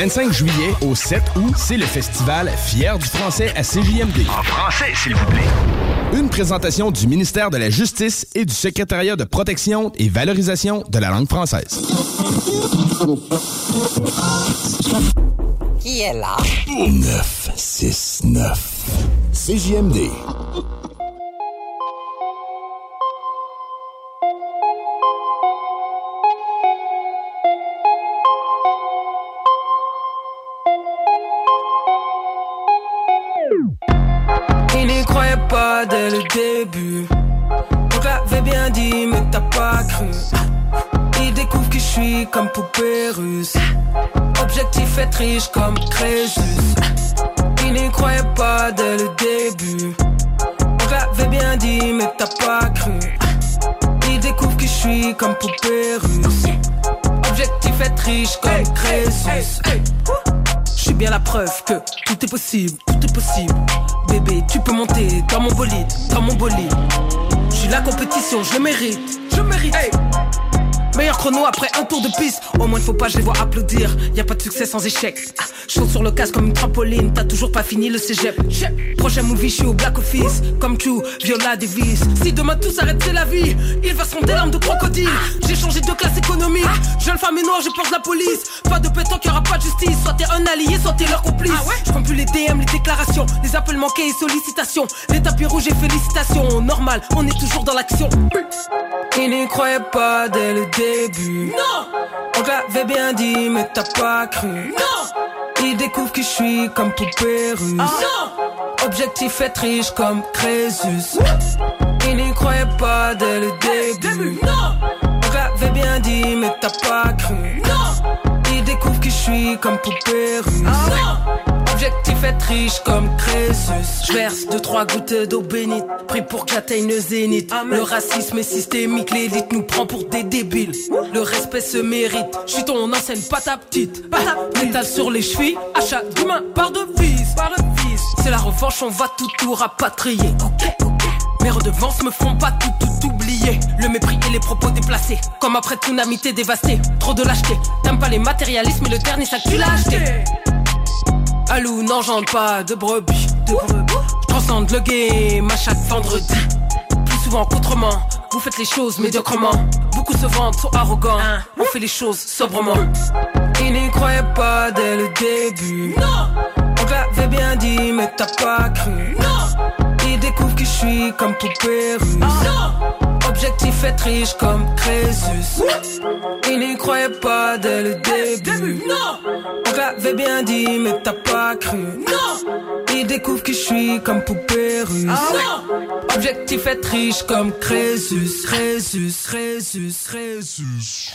25 juillet au 7 août, c'est le festival Fier du français à CJMD. En français, s'il vous plaît. Une présentation du ministère de la Justice et du secrétariat de protection et valorisation de la langue française. Qui est là? 969 CJMD. Pas dès le début. On l'avait bien dit, mais t'as pas cru. Il découvre que je suis comme poupée russe. Objectif être riche comme Crésus. Il n'y croyait pas dès le début. On l'avait bien dit, mais t'as pas cru. Il découvre que je suis comme poupée russe. Objectif être riche comme Crésus. Je suis bien la preuve que tout est possible, tout est possible. Bébé, tu peux monter dans mon bolide, dans mon bolide. Je suis la compétition, je mérite, je mérite. Meilleur chrono après un tour de piste. Au moins, il faut pas, je les vois applaudir. Y a pas de succès sans échec. Ah, saute sur le casque comme une trampoline. T'as toujours pas fini le cégep. Prochain movie, je suis au Black Office. Comme tu, Viola Davis. Si demain tout s'arrête, c'est la vie. Ils verseront des larmes de crocodile. J'ai changé de classe économique. Jeune femme et noire, je pense la police. Pas de pétanque, y aura pas de justice. Soit t'es un allié, soit t'es leur complice. Je compte plus les DM, les déclarations, les appels manqués et sollicitations. Les tapis rouges et félicitations. Normal, on est toujours dans l'action. Il n'y croyait pas dès le début. Non! On te l'avait bien dit, mais t'as pas cru. Non! Il découvre que je suis comme poupée russe. Non! Objectif être riche comme Crésus. Il n'y croyait pas dès le début. Non! On te l'avait bien dit, mais t'as pas cru. Non! Il découvre que je suis comme poupée russe. Objectif être riche comme Crésus. Je verse deux trois gouttes d'eau bénite, pris pour que j'atteigne le zénith. Le racisme est systémique, l'élite nous prend pour des débiles. Le respect se mérite. Je suis ton ancienne pas ta petite. Métal sur les chevilles, achat d'humain par de vis, par. C'est la revanche, on va tout tout rapatrier. Mes redevances me font pas tout tout oublier. Le mépris et les propos déplacés. Comme après tsunami t'es dévasté. Trop de lâcheté. T'aimes pas les matérialismes et le dernier que tu l'as acheté. Alou n'engendre pas de brebis, de brebis. Transcende le game à chaque vendredi. Plus souvent qu'autrement, vous faites les choses médiocrement. Beaucoup se vendent, sont arrogants. On fait les choses sobrement. Ils n'y croyaient pas dès le début. Non! On te l'avait bien dit, mais t'as pas cru. Non! Ils découvrent que je suis comme poupée russe. Non! Objectif être riche comme Crésus. Ils n'y croyaient pas dès le début. Non! On l'avait bien dit, mais t'as pas cru. Non! Ils découvrent que je suis comme poupée russe. Objectif être riche comme Crésus. Crésus, Crésus, Crésus.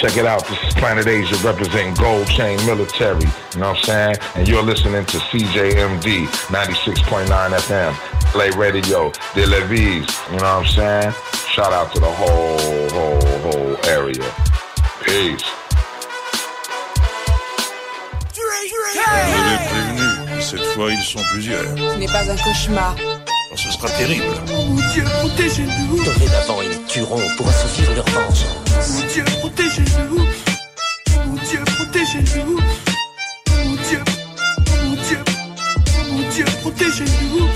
Check it out. This is Planet Asia representing Gold Chain Military. You know what I'm saying? And you're listening to CJMD 96.9 FM. Play Radio, De Levis. You know what I'm saying? Shout out to the whole, whole, whole area. Peace. Je l'avais prévenu, cette fois ils sont plusieurs. Ce n'est pas un cauchemar. Oh, ce sera terrible. Mon Dieu, protégez-nous. Dorénavant, ils tueront pour assouvir leur vengeance. Mon Dieu, protégez-nous. Mon Dieu, protégez-nous. Mon Dieu, mon Dieu, mon Dieu, protégez-nous.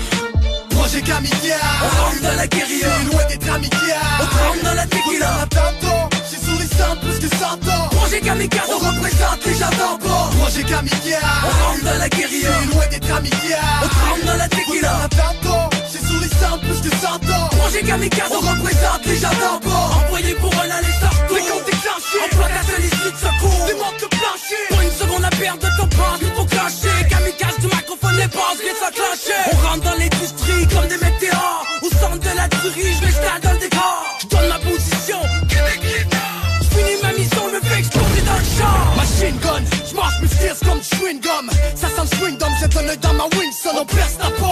Projet Kamikaze On rentre dans la guérilla. C'est loin d'être amical On trempe dans la tequila. On J'ai les centres plus que 100 ans Projet Kamikaze, on représente les gens d'en bas. Projet Kamikaze On rentre dans la guérilla. C'est loin d'être amical On trempe dans la tequila. On J'ai sur les centres plus que 100 ans Projet Kamikaze, on représente les gens bas. Envoyé pour un aller sortir. Les comptes déclenchés Emploi d'atelier de secours. Démonte le plancher Pour une seconde à perdre de ton passe, il faut clasher. Kamikaze du microphone, les bases viennent s'enclencher. On rentre dans l'industrie comme des météores. Au centre de la tuerie, je m'installe dans le décor. Je donne ma position. Je finis ma mission, je me fais exploser dans le champ. Machine gun, j'marche mes fierce comme chewing gum Ça sent le chewing gum, j'ai un œil dans ma Winston, on perce ta peau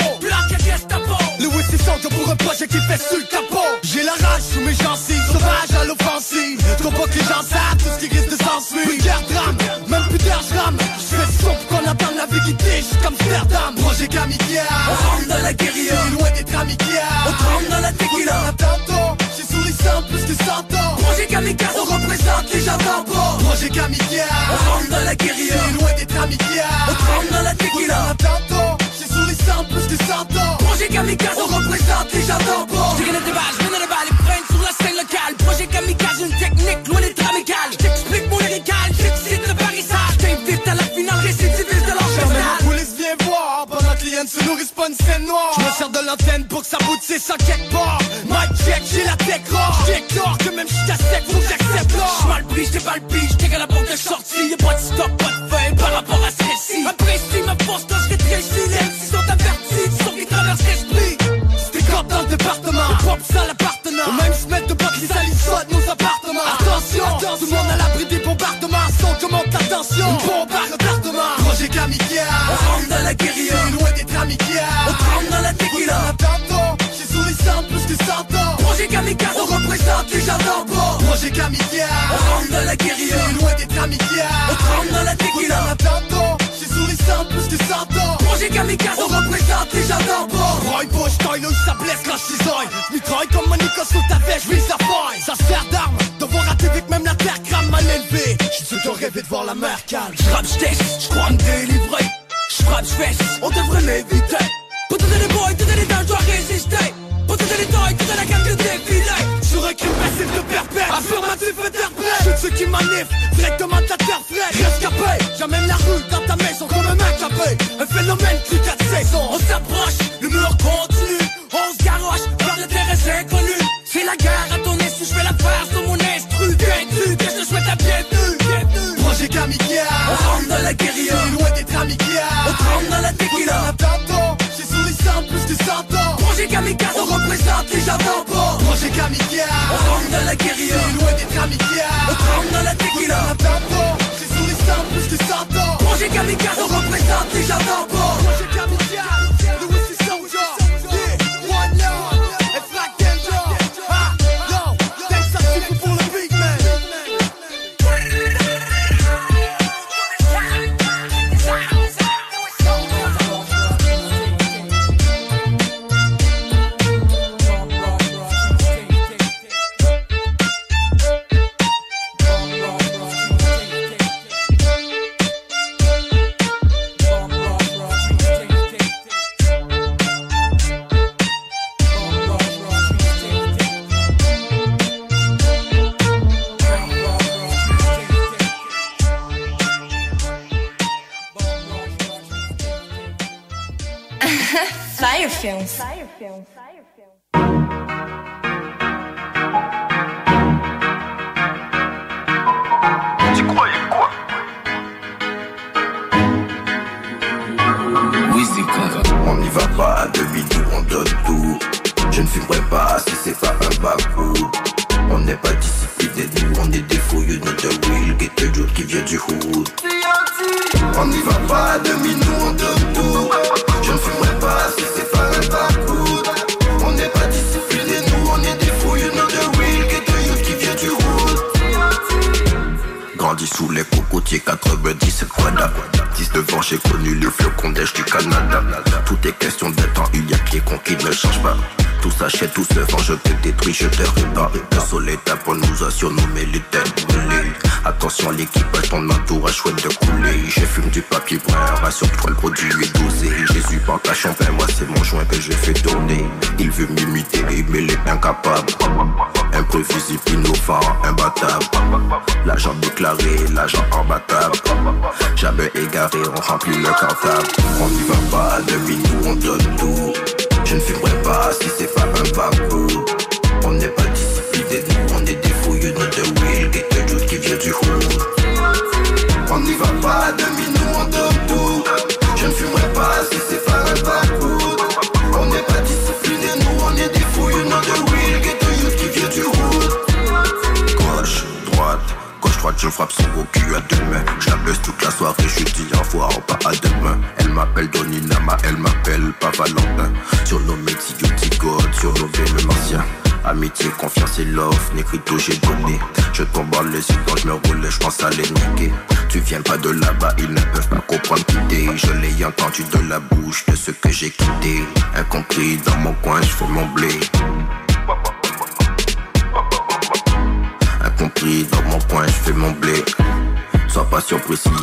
c'est sangle pour un projet qui fait sur le capot. J'ai la rage sous mes gencives, sauvage à l'offensive. Trop pas que les gens savent tout ce qui risque de s'ensuivre. Regarde drame, même plus d'air j'rame J'fais son pour qu'on attende la vie qui tige comme Amsterdam Projet Kamikaze On rentre dans la guérilla. C'est loin d'être amical On trempe dans la tequila. On a tantôt, j'ai les centres plus que 100 ans. Projet Kamikaze, on représente les gens bas. Projet Kamikaze On rentre dans la guérilla. C'est loin d'être amical On trempe dans la tequila. On a Kamikaze, on représente les gens bas. Je connais des je connais des balles, les prennent sur la scène locale. Projet Kamikaze, une technique loin d'être amicale. Je t'explique mon lyrical, j'excite le barrissage. T'invite à la finale récidiviste de la police vient voir Pendant que les hyènes se nourrissent pas une scène noire Je me sers de l'antenne pour que ça boutisse à quelque part Mic check, j'ai la tech rare J'déclare que même si t'as sec, faut que j'accepte l'or J'mal pris, j't'ai pas le pige, j't'ai qu'à la bombe stop, pas de feuille département Le pop ça l'appartenant On même mettre de bottes, les alissades, nos appartements Attention, tout le monde à l'abri des bombardements Son commande l'attention On bombarde l'appartement Projet Kamikaze On rentre dans la guérilla. C'est loin d'être amicale On trempe dans la tequila. Tantôt, j'ai sous les cendres plus que 100 ans Projet Kamikaze, on représente les jardins bas. Projet Kamikaze On rentre dans la guérilla. C'est loin d'être amicale On trempe dans la tequila. J'ai sous les cendres plus que 100 ans Projet Kamikaze, on représente les jardins bas. Roy Bush, Tyler, ça blesse quand je Mitraille sous ta veste, je vise la faille Ça se sert d'arme, de voir TV que même la terre crame mal élevée J'suis sûr qu'on rêvé de voir la mer calme J'rappe, j'teste, j'crois me délivrer. J'frappe, j'fesse, on devrait l'éviter. Pour tous les boys, tous les je dois résister. Pour tous les toys, toute la gamme de défilé. Sur un crime passif de perpète Affirmatif interprète Shoot ceux qui manifent Directement de la terre fraîche Rescapé J'amène la rue dans ta maison comme un mec Un phénomène qui quatre saisons On s'approche, la à ton insu, je fais la faire sur mon instru. Viens-tu que je te souhaite la bienvenue? bienvenue. Projet Kamikaze On rentre dans la guérilla. C'est loin d'être amicale On trempe dans la tequila. Tantôt, j'ai sous les cendres plus que 100 ans Projet Kamikaze, on représente les jardins bas. Projet Kamikaze On rentre dans la guérilla. C'est loin d'être amicale On trempe dans la tequila. Tantôt, j'ai sous les cendres plus que 100 ans Projet Kamikaze, on représente les jardins bas. Projet Kamikaze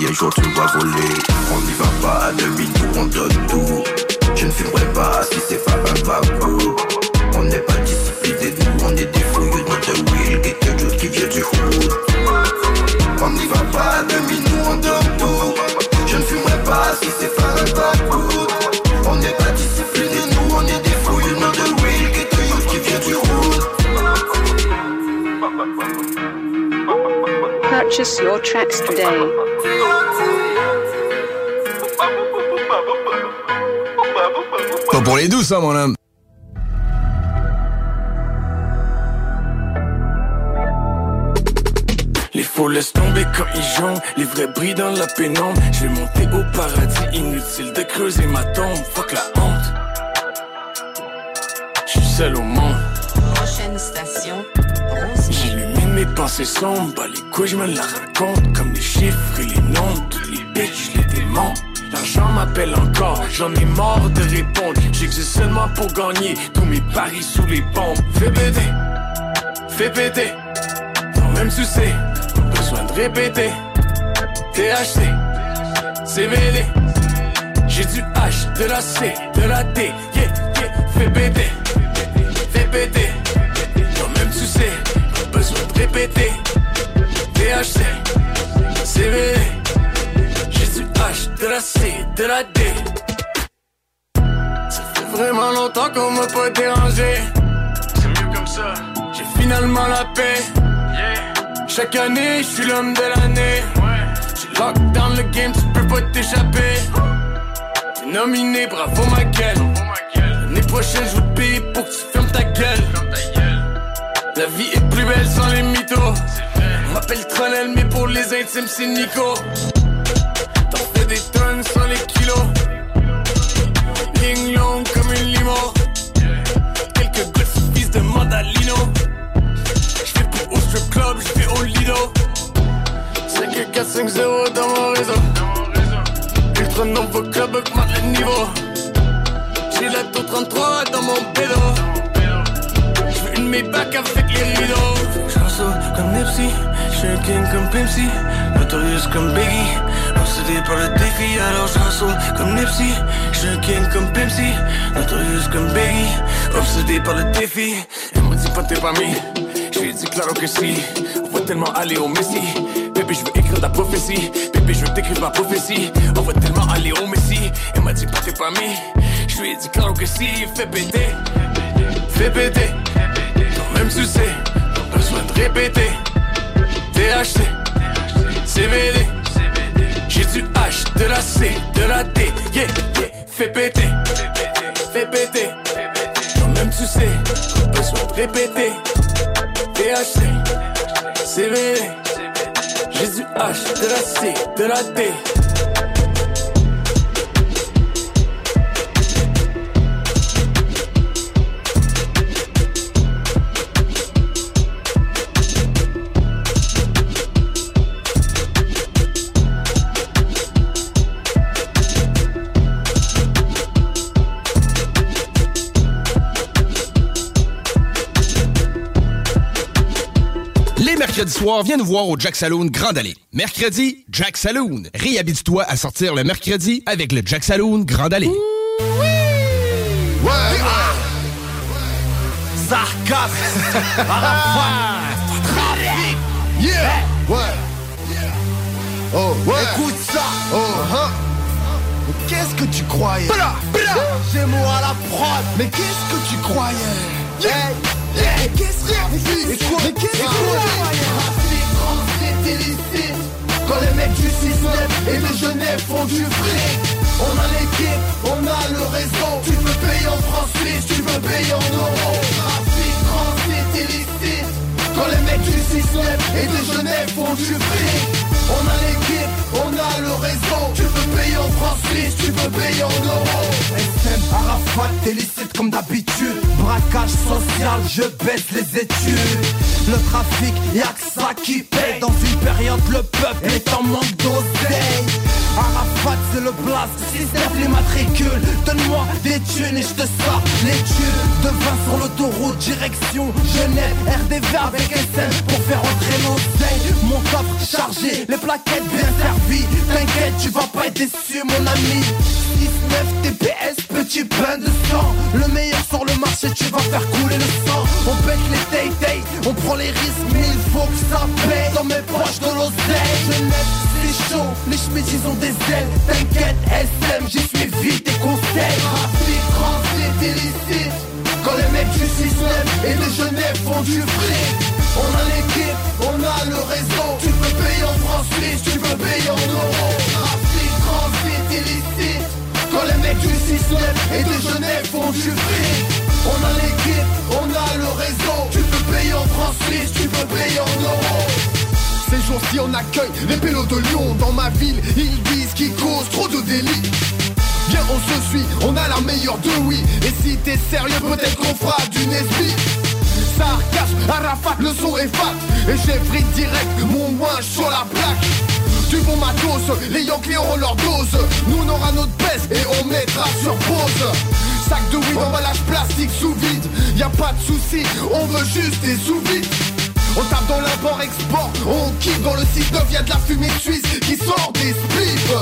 un jour tu vois voler. On n'y va Purchase your tracks today. Pas pour les doux, ça, mon homme. Les faux laissent tomber quand ils jonglent, les vrais brillent dans la pénombre. Je vais monter au paradis, inutile de creuser ma tombe. Fuck la honte. Je suis seul au monde. Prochaine station. J'illumine mes pensées sombres, couilles je me la raconte Comme les chiffres et les noms, toutes les bitches les démonte L'argent m'appelle encore, j'en ai marre de répondre. J'existe seulement pour gagner tous mes paris sous les bombes. Fais péter, fais péter. Sans même sucer, pas besoin de répéter. THC, CBD J'ai du H, de la C, de la D. Fais péter, fais péter. Sans même sucer, pas besoin de répéter THC, CBD J'ai du H, de la C, de la D Ça fait vraiment longtemps qu'on m'a pas dérangé. C'est mieux comme ça. J'ai finalement la paix. Chaque année, je suis l'homme de l'année. J'ai lock dans le game, tu peux pas t'échapper. T'es nominé, bravo ma gueule. L'année prochaine, je vais te payer pour que tu fermes ta gueule. La vie est plus belle sans les mythos m'appelle Tronel, mais pour les intimes, c'est Nico. T'en fais des tonnes sans les kilos. Ligne longue comme une limo. Quelques gosses fils de Mandalino. J'fais plus au strip club, j'fais au Lido. 5 4 5 0 dans mon réseau. Ultra nouveau club augmente le niveau. J'ai la tour 33 dans mon pédo. J'veux une Maybach avec les rideaux. J'en comme Nipsey J'suis un king comme Pimpsy Notorious comme Biggie. Obsédé par le défi alors j'en comme Nipsey. J'suis un king comme Pimpsy Notorious comme Biggie Obsédé par le défi Elle m'a dit pas t'es pas mis J'lui ai dit claro que si On va tellement aller au Messi. Bébé je veux écrire ta prophétie. Bébé je veux t'écrire ma prophétie. On va tellement aller au Messi. Elle m'a dit pas t'es pas mis. J'lui ai dit claro que si Fais péter. Fais péter. Quand même tu sais. Pas besoin de répéter THC CBD J'ai du H, de la C, de la D. Yeah, yeah, fais péter. Fais péter. Quand même tu sais besoin de répéter. THC CBD J'ai du H, de la C, de la D Les mercredis soirs, viens nous voir au Jack Saloon Grand Allée. Mercredi, Jack Saloon. Réhabite-toi à sortir le mercredi avec le Jack Saloon Grand Allée. Ouais, Sarcasme, Arafat, trafic, yeah, ouais. Oh, ouais. Écoute ça, oh, hein. Mais Qu'est-ce que tu croyais? J'ai moi à la prod, mais qu'est-ce que tu croyais? Hey, qu'est-ce transit, illicite Quand les mecs du 6 et de Genève font du fric On a l'équipe, on a le réseau Tu peux payer en France tu peux payer en euros Quand les mecs du 6 et de Genève font du fric On a l'équipe, on a le réseau. Tu peux payer en France suisse, tu peux payer en euros SM, Arafat, t'es licite comme d'habitude. Braquage social, je baisse les études. Le trafic, y'a que ça qui paye. Dans une période, le peuple est en manque d'oseille Arafat c'est le blast, système les matricules. Donne-moi des thunes et je te sors les tubes De vin sur l'autoroute, direction Genève. RDV avec SN pour faire entrer l'oseille Mon coffre chargé, les plaquettes bien servies. T'inquiète, tu vas pas être déçu mon ami. 6-9 TPS, petit pain de sang. Le meilleur sur le marché, tu vas faire couler le sang. On pète les tay, on prend les risques Mais il faut que ça paye dans mes poches de l'oseille c'est chaud, les chemises ils ont des ailes. T'inquiète SM, j'y suis vite et conseils Trafic, transit, illicite. Quand les mecs du 6 et de Genève font du fric. On a l'équipe, on a le réseau. Tu peux payer en suisses, tu veux payer en euros. Trafic, transit, illicite Quand les mecs du 6-9 et de Genève font du fric On a l'équipe, on a le réseau. Tu peux payer en francs suisses, tu peux payer en euros. Ces jours-ci on accueille les pélos de Lyon. Dans ma ville, ils disent qu'ils causent trop de délits. Viens on se suit, on a la meilleure de oui. Et si t'es sérieux peut-être qu'on fera du Nesby. Sarcasme, Arafat, le son est fat. Et j'ai direct, mon moins sur la plaque Du bon matos, les Yankees auront leur dose. Nous on aura notre pèse et on mettra sur pause. Sac de weed, emballage plastique sous vide. Y a pas de souci, on veut juste des sous-vides on tape dans l'import-export, on kiffe dans le 6-9, y'a de la fumée suisse qui sort des spliffs.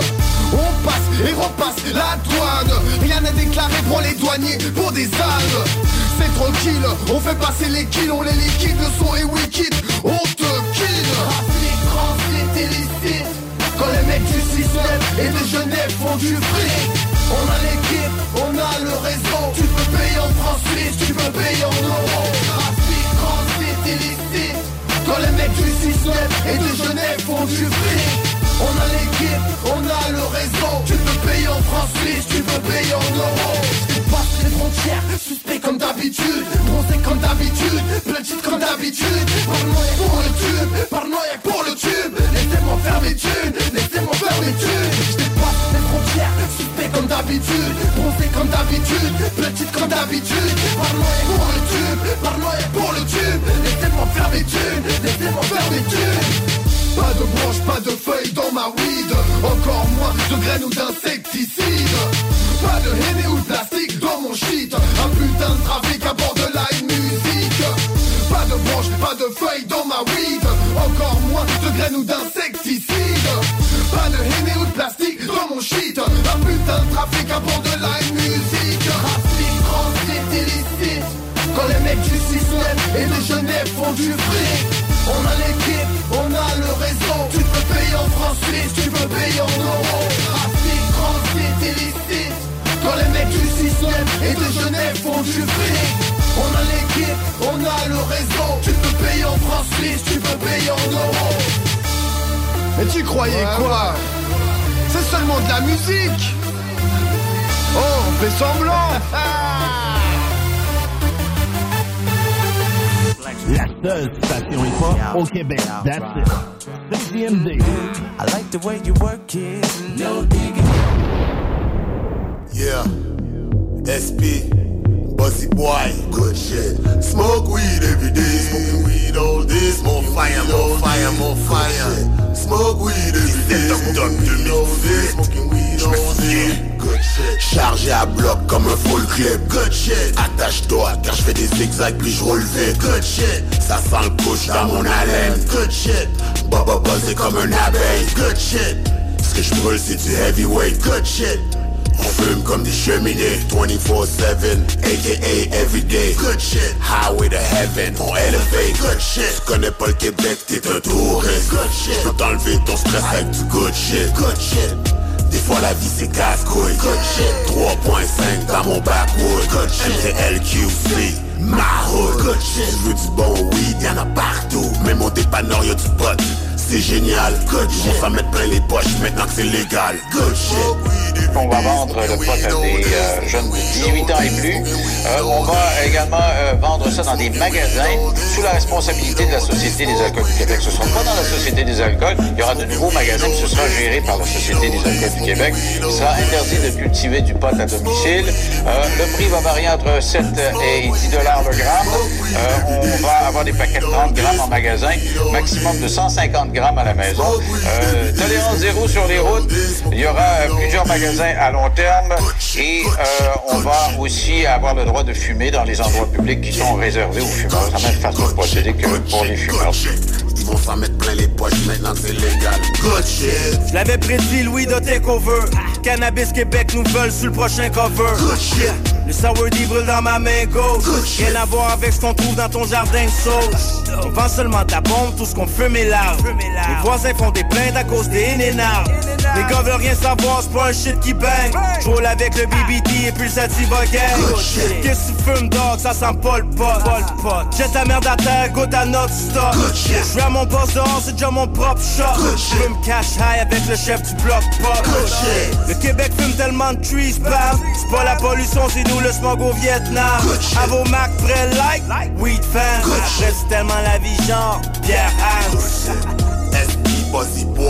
On passe et repasse la douane, rien n'est déclaré pour les douaniers, pour des ânes. C'est tranquille, on fait passer les kills, on les liquide, le son est wicked, on te kill. Trafic, transit, illicite, quand les mecs du 6-9 et de Genève font du fric On a l'équipe, on a le réseau, tu peux payer en francs suisses, tu peux payer en euros. Trafic, transit, illicite. Quand les mecs du 6-9 et de Genève font du fric On a l'équipe, on a le réseau. Tu peux payer en francs suisses, tu peux payer en euros Je passe les frontières, suspect comme d'habitude Bronzé comme d'habitude, plein de comme d'habitude. Y'a pour le tube, y'a pour le tube. Laissez-moi faire mes thunes, laissez-moi faire mes thunes. Je dépasse les frontières, suspect comme d'habitude Bronzé comme d'habitude, plein de comme d'habitude. Y'a pour le tube, y'a pour le tube. Laissez-moi faire mes thunes, laissez-moi faire mes thunes pas de branches, pas de feuilles dans ma weed. Encore moins de graines ou d'insecticides. Pas de henné ou de plastique dans mon shit. Un putain de trafic à bord de la musique. Pas de branches, pas de feuilles dans ma weed. Encore moins de graines ou d'insecticides. Pas de henné ou de plastique dans mon shit. Un putain de trafic à bord de la musique. Trafic, transit, illicite. Quand les mecs du 6-9 et de Genève font du fric On a l'équipe, on a le réseau. Tu peux payer en francs suisses, tu peux payer en euros. Trafic, transit, illicite. Quand les mecs du 6-9 et de Genève font du fric. On a l'équipe, on a le réseau. Tu peux payer en francs suisses, tu peux payer en euros. Mais tu croyais quoi C'est seulement de la musique. Oh, on fait semblant La seule station hip-hop au Québec. That's it. CGMD. I like the way you work it. No digging. Yeah. SP. Bussy boy. Good shit. Smoke weed every day. Smoking weed all day. More fire, more fire, more fire. Smoke weed every day. Smoking weed all day. Smoking weed all day. Chargé à bloc comme un full clip. Good shit. Attache-toi car je fais des zigzags puis je roule. Good shit. Ça sent le couche dans mon haleine. Good shit. Baba buzzé comme un abeille. Good shit. Ce que je brûle c'est du heavyweight. Good shit. On fume comme des cheminées 24-7, aka everyday Good shit, highway to heaven, on elevate Good shit, tu connais pas le Québec, t'es un touriste Good shit, je peux t'enlever ton stress avec du good shit Good shit des fois la vie c'est casse-couille. Good shit. 3.5 dans mon backwood. MTLQC Ma shit. Je veux du bon weed, y'en a partout. Même au dépanneur y'a du pot C'est génial Good shit On va mettre plein les poches maintenant que c'est légal Good shit On va vendre le pot à des euh, jeunes de 18 ans et plus. Euh, on va également euh, vendre ça dans des magasins sous la responsabilité de la Société des alcools du Québec. Ce ne sera pas dans la Société des alcools. Il y aura de nouveaux magasins, mais ce sera géré par la Société des alcools du Québec. Il sera interdit de cultiver du pot à domicile. Euh, le prix va varier entre 7 et 10 dollars le gramme. Euh, on va avoir des paquets de 30 grammes en magasin, maximum de 150 grammes à la maison. Euh, tolérance zéro sur les routes. Il y aura euh, plusieurs magasins à long terme et euh, on va aussi avoir le droit de fumer dans les endroits publics qui sont réservés aux fumeurs. La même façon de procéder que pour les fumeurs. Ils vont s'en mettre plein les poches maintenant c'est légal Good shit Je l'avais prédit, Louis de Takeover. Cannabis Québec nous veulent sur le prochain cover. Good shit Le sour brûle dans ma main gauche. Rien à voir avec ce qu'on trouve dans ton jardin de sauce. On vend seulement la bombe, tout ce qu'on fume est large. Les voisins font des plaintes à cause des énards. Les gars veulent rien savoir, c'est pas un shit qui bang. J'roule avec le BBD et puis le Sativa gang. Qu'est-ce que tu fumes, dog? Ça sent pas le pot. Jette ta merde à terre, go à notre stock. Mon boss dehors, c'est déjà mon propre shot. J'fume cash high avec le chef du bloc pop. Le Québec fume tellement de trees, bam. C'est pas la pollution, c'est nous le smog au Vietnam. À vos Mac, près like, weed fan. Après, c'est tellement la vie, genre Pierre Hans. Bossy Boy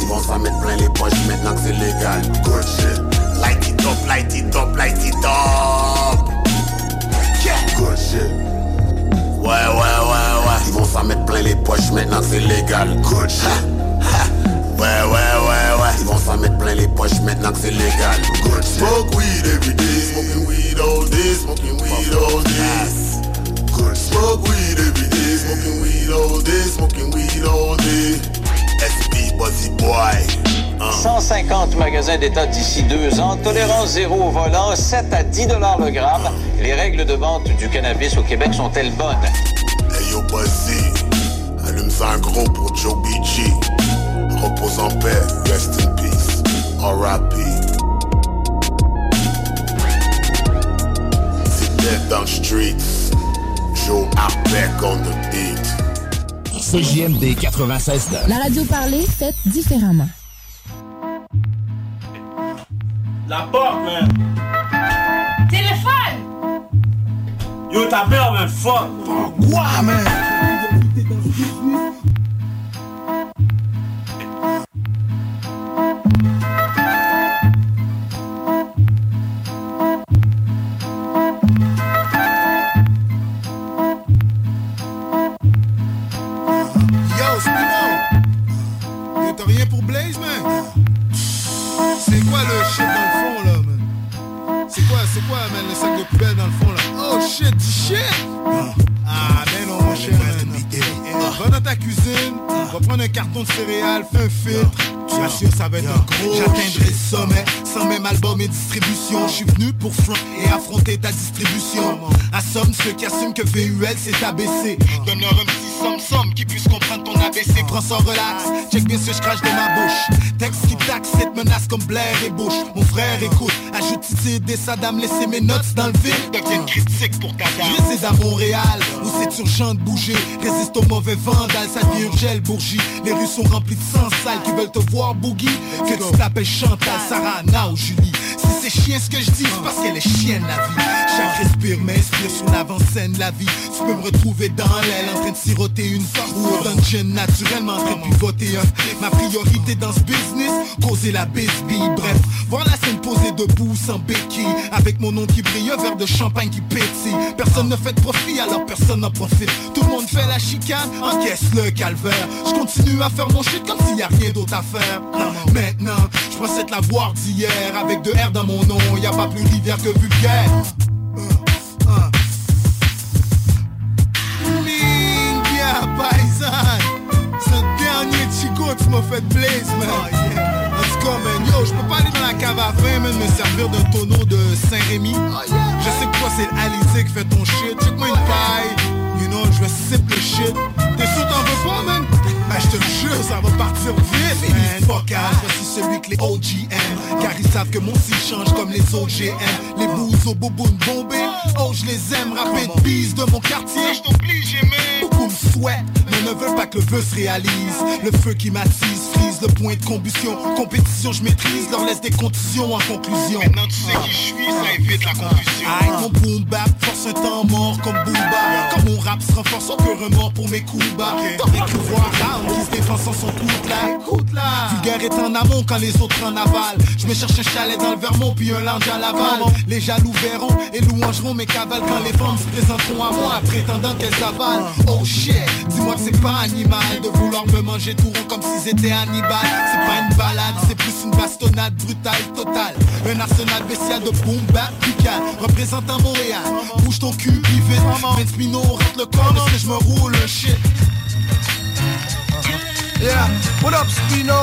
Ils vont s'en mettre plein les poches maintenant que c'est légal Good shit Light it up, light it up, light it up Yeah Good shit Ouais, ouais, ouais, ouais Ils vont s'en mettre plein les poches maintenant que c'est légal. Good shit. Ha, ha. Ouais, ouais, ouais, ouais. Ils vont s'en mettre plein les poches maintenant que c'est légal. Good Smoke weed every day. Smoking weed all day. Smoking weed all day. Good Smoke weed every day. Smoking weed all day. Smoking weed all day. SP Bossy Boy. 150 magasins d'État d'ici deux ans, tolérance zéro au volant, 7 à 10 dollars le gramme. Les règles de vente du cannabis au Québec sont-elles bonnes? Yo Bossy Allume un gros pour Joe BG Repose en paix, rest in peace R.I.P. Dead dans the streets Joe Arbeck on the beat CJMD 96 La radio parlée, faite différemment. La porte, man. Yo, ta mère, man, fuck. Quoi, man? Assument que VUL c'est ABC. Donne-leur un petit somme-somme qui puisse comprendre ton ABC. Prends ça relax, check bien ce je crache dans ma bouche. Texte qui taxe cette menace comme Blair et Bush. Mon frère, écoute, ajoute ici des Saddam, laisser mes notes dans le vide. Devienne critique pour ta réside à Montréal, où c'est urgent de bouger. Résiste aux mauvais vandales, ça devient urgel, bourgie. Les rues sont remplies de sang sales qui veulent te voir boogie. Que tu t'appelles Chantal, Sarah, Anna ou Julie. Si c'est chien ce que je dis, c'est parce qu'elle est chienne la vie. Chaque respire m'inspire sur l'avant-scène la vie. Tu peux me retrouver dans l'aile en train de siroter une ou au dungeon naturellement en train de pivoter un. Ma priorité dans ce business, causer la bisbille. Bref, voir la scène posée debout sans béquille. Avec mon nom qui brille, un verre de champagne qui pétille. Personne ne fait de profit, alors personne n'en profite. Tout le monde fait la chicane, encaisse le calvaire. Je continue à faire mon shit comme s'il y a rien d'autre à faire. Maintenant, je possède la voix d'hier avec deux R dans mon nom. Y a pas plus rivière que vulgaire. Chico tu m'as fait blaze man. En tout cas man. Yo je peux pas aller dans la cave à vin man me servir d'un tonneau de Saint-Rémy. Je sais que toi c'est l'Alizé qui fait ton shit. Check-moi une paille You know je vais sip le shit. T'es sûr t'en veux pas man? Ben je te jure ça va partir vite man. Voici celui que les OGM Car ils savent que mon style change comme les OGM Les bouses aux boubounes bombées Oh je les aime. Rapide bise de mon quartier. Je t'oblige man. Beaucoup me souhaitent mais ne veulent pas que le vœu se réalise. Le feu qui m'attise frise le point de combustion. Compétition je maîtrise leur laisse des contusions en conclusion. Maintenant tu sais qui je suis ça évite la confusion. Aïe mon boom bap force un temps mort comme Booba. Comme mon rap se renforce aucun remords pour mes coups bas. T'aurais cru voir Ram qui se défend sans son coude là Écoute là Vulgaire est en amont quand les autres en aval Je me cherche un chalet dans le Vermont puis un lounge à Laval. Les jaloux verront et louangeront mes cavales Quand les femmes se présenteront à moi. Prétendant qu'elles avalent. Oh shit, dis-moi que c'est pas animal De vouloir me manger tout rond comme si c'était Hannibal C'est pas une balade, c'est plus une bastonnade brutale totale. Un arsenal bestial de boom bap buccal Représentant Montréal, bouge ton cul, vite Vince Pino, rentre le corps, est-ce que je me roule un shit Yeah, what up, Spino?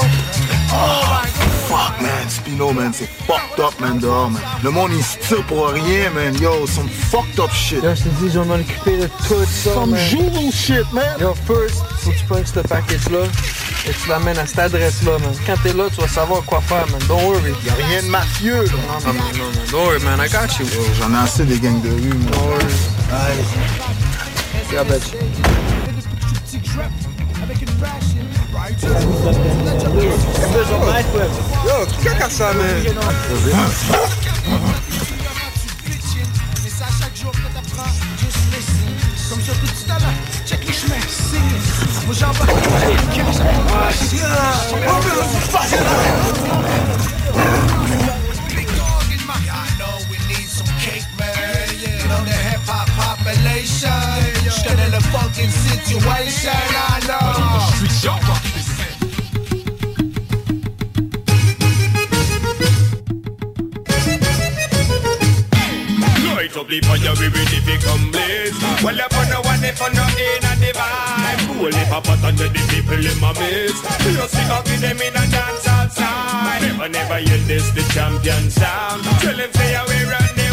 Oh my god. Fuck, man, Spino. man, c'est fucked up, man, dehors, man. Le monde, il se tire pour rien, man. Yo, some fucked up shit. Yo, je te dis, je vais m'en occuper de tout ça, Some man. juvenile shit, man. Yo, first, faut que tu prennes ce package-là et tu l'amènes à cette adresse-là, man. Quand t'es là, tu vas savoir quoi faire, man. Don't worry. Y'a rien de mafieux, là. Non, non, non, non, non. Don't worry, man. I got you. Yo, J'en ai assez des gangs de rue, man. Don't worry. Allez. Yeah, I bet you. Yo, ça, ça t'apprends, just listen. Comme in my I need some cake, man. The hip hop population. Je connais le fucking situation, I know. Light up the fire, we ready to come blaze. Well, if you know what if you know in a the vibe. Cool if a pot under the people in my midst. You see how give them in a dance outside. Never, never hear this, the champion sound. Tell them say how we run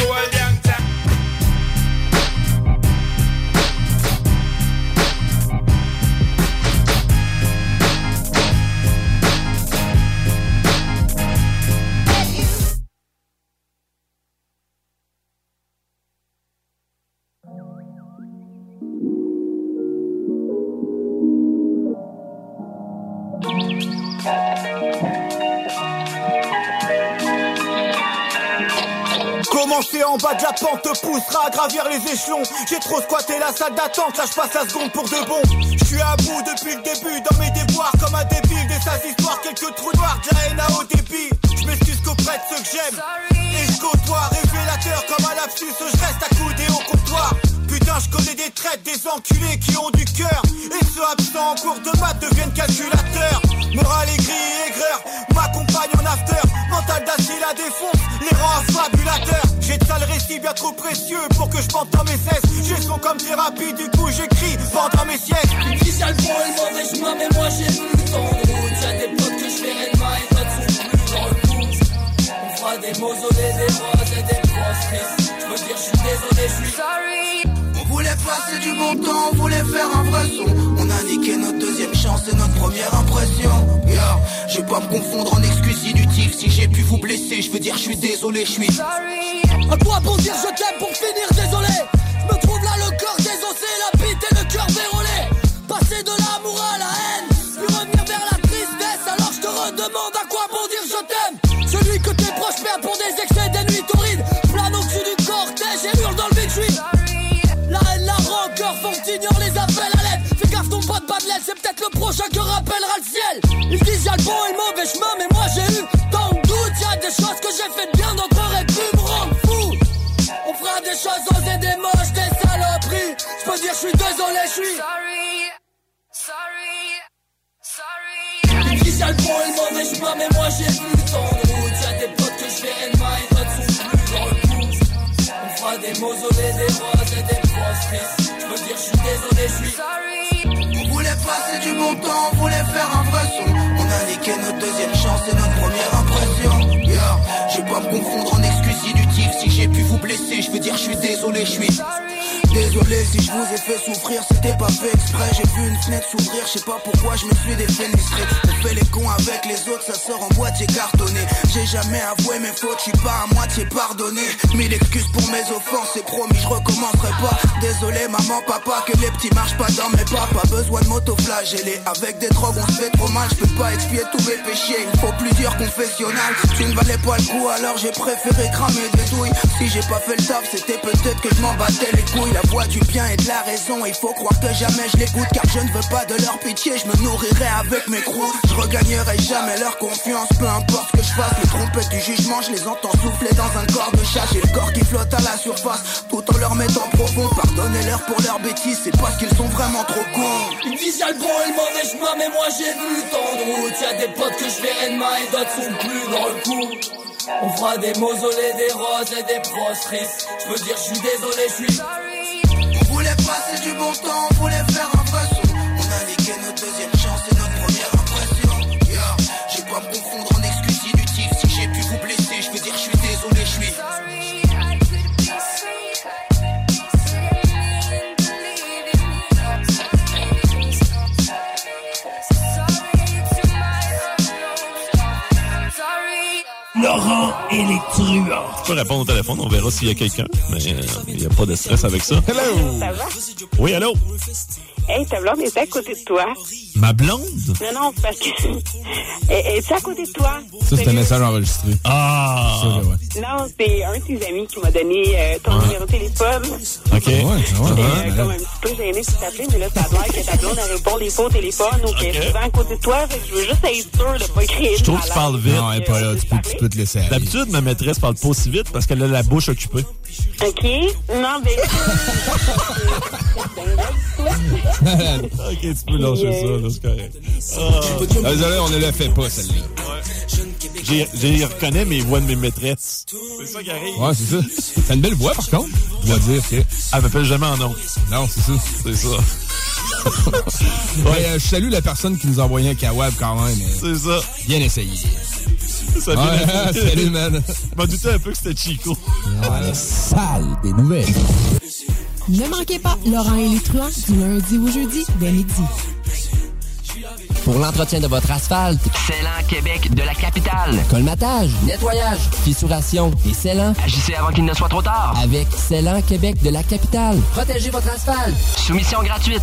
Commencer en bas de la pente te poussera à gravir les échelons. J'ai trop squatté la salle d'attente, là je passe la seconde pour de bon. Je suis à bout depuis le début dans mes déboires comme un débile des sales histoires, quelques trous noirs, de la haine à haut débit. Je m'excuse qu'auprès de ceux que j'aime. Et je côtoie, révélateur comme un lapsus, je reste accoudé au comptoir. Putain, je connais des traites, des enculés qui ont du cœur. Et ceux absents en cours de maths deviennent calculateurs. Moral aigri, aigreur, m'accompagne en after. Mental d'acier la défonce, les rangs fabulateurs. J'ai de sales récits bien trop précieux pour que je pente dans mes cesses. J'ai son comme thérapie, du coup j'écris pendant mes siècles. Qui ça le bon et le mauvais chemin, mais moi j'ai plus le temps de route. Y'a des potes que je verrai demain et sont plus dans le coup. On fera des mausolées, des roses et des grosses crises. Je veux dire, je suis désolé, je suis sorry. Passer du bon temps, on faire un vrai son. On a niqué notre deuxième chance et notre première impression. Yo, je vais pas me confondre en excuses inutiles. Si j'ai pu vous blesser, je veux dire, je suis désolé, je suis. À quoi bon dire je t'aime pour finir désolé Je me trouve là le corps désossé, la bite et le cœur vérolé Passer de l'amour à la haine, puis revenir vers la tristesse Alors je te redemande à quoi bon dire je t'aime Celui que tes proches perdent pour des excès des nuits c'est peut-être le prochain que rappellera le ciel Ils disent y'a le bon et le mauvais chemin mais moi j'ai eu tant de doutes Y'a des choses que j'ai faites bien, d'autres auraient pu me rendre fou on fera des choses osées, des moches, des saloperies. Je peux dire, je suis désolé, je suis. Sorry, sorry, sorry. Qui ça le bon et le mauvais chemin, mais moi j'ai le temps de route. Y'a des potes que je demain et d'autres sont plus dans le coup. On fera des mausolées, des roses et des grosses crises. Je peux dire, je suis désolé, je suis. Sorry. Passer du bon on voulait faire un vrai son. On a niqué notre deuxième chance et notre première impression. Yeah, je vais pas me confondre en excuses inutiles. Si j'ai pu vous blesser, je veux dire, je suis désolé, je suis. Désolé si je vous ai fait souffrir, c'était pas fait exprès. J'ai vu une fenêtre s'ouvrir, je sais pas pourquoi je me suis défenestré. On fait les cons avec les autres, ça sort en boîtier cartonné. J'ai jamais avoué mes fautes, je suis pas à moitié pardonné. Mille excuses pour mes offenses, c'est promis, je recommencerai pas. Désolé maman, papa, que les petits marchent pas dans mes pas. Pas besoin de m'autoflageller. Avec des drogues, on se fait trop mal, je peux pas expier tous mes péchés. Il faut plusieurs confessionnals. Tu ne valais pas le coup, alors j'ai préféré cramer des douilles. Si j'ai pas fait le taf, c'était peut-être que je m'en battais les couilles. La voix du bien et de la raison, il faut croire que jamais je l'écoute. Car je ne veux pas de leur pitié, je me nourrirai avec mes croûtes. Je regagnerai jamais leur confiance, peu importe ce que je fasse. Les trompettes du jugement, je les entends souffler dans un corps de chat. J'ai le corps qui flotte à la surface, tout en leur mettant profond. Pardonnez-leur pour leurs bêtises, c'est parce qu'ils sont vraiment trop cons. Ils disent y'a le bon et le mauvais chemin, mais moi j'ai vu tant de route. Y'a des potes que je verrai demain et d'autres sont plus dans le coup. On fera des mausolées, des roses et des prostristes. Je veux dire, je suis désolé, je suis. Passer du bon temps, on voulait faire et les truands. Tu peux répondre au téléphone, on verra s'il y a quelqu'un. Mais euh, il n'y a pas de stress avec ça. Hello! Ça va? Oui, allô? Hey, ta blonde est à côté de toi. Ma blonde? Non, non, c'est parce que. Elle est à côté de toi? Ça, c'est un message enregistré. Ah! Ça, ouais. Non, c'est un de tes amis qui m'a donné euh, ton numéro de téléphone. OK. J'étais ouais, euh, comme un petit peu gênée de t'appeler, mais là, ça a l'air que ta blonde, elle répond des fois au téléphone ou qu'elle est souvent à côté de toi. Fait que je veux juste être sûre de pas créer Je trouve que tu parles vite. Non, elle est pas là. Tu peux, tu peux te laisser aller. D'habitude, ma maîtresse parle pas aussi vite parce qu'elle a la bouche occupée. OK? Non, mais. ok, tu peux lâcher ça, là, c'est correct. Ah, Désolé, on ne le fait pas, celle-là. J'ai- J'ai reconnais mes voix de mes maîtresses. C'est ça qui arrive. Ouais, c'est ça. T'as une belle voix, par contre. Je dois dire que. Elle m'appelle jamais en nom. Non, c'est ça. C'est ça. Ouais, euh, je salue la personne qui nous a envoyé un kawab quand même. mais C'est ça. Bien essayé. Ouais, man. salut, man. Je m'en doutais un peu que c'était Chico. Ouais, sale des nouvelles. Ne manquez pas Laurent et les truands du lundi au jeudi dès midi. Pour l'entretien de votre asphalte, Célan Québec de la capitale. colmatage, nettoyage, fissuration et scellant, Agissez avant qu'il ne soit trop tard. avec Scellant Québec de la capitale. Protégez votre asphalte. Soumission gratuite.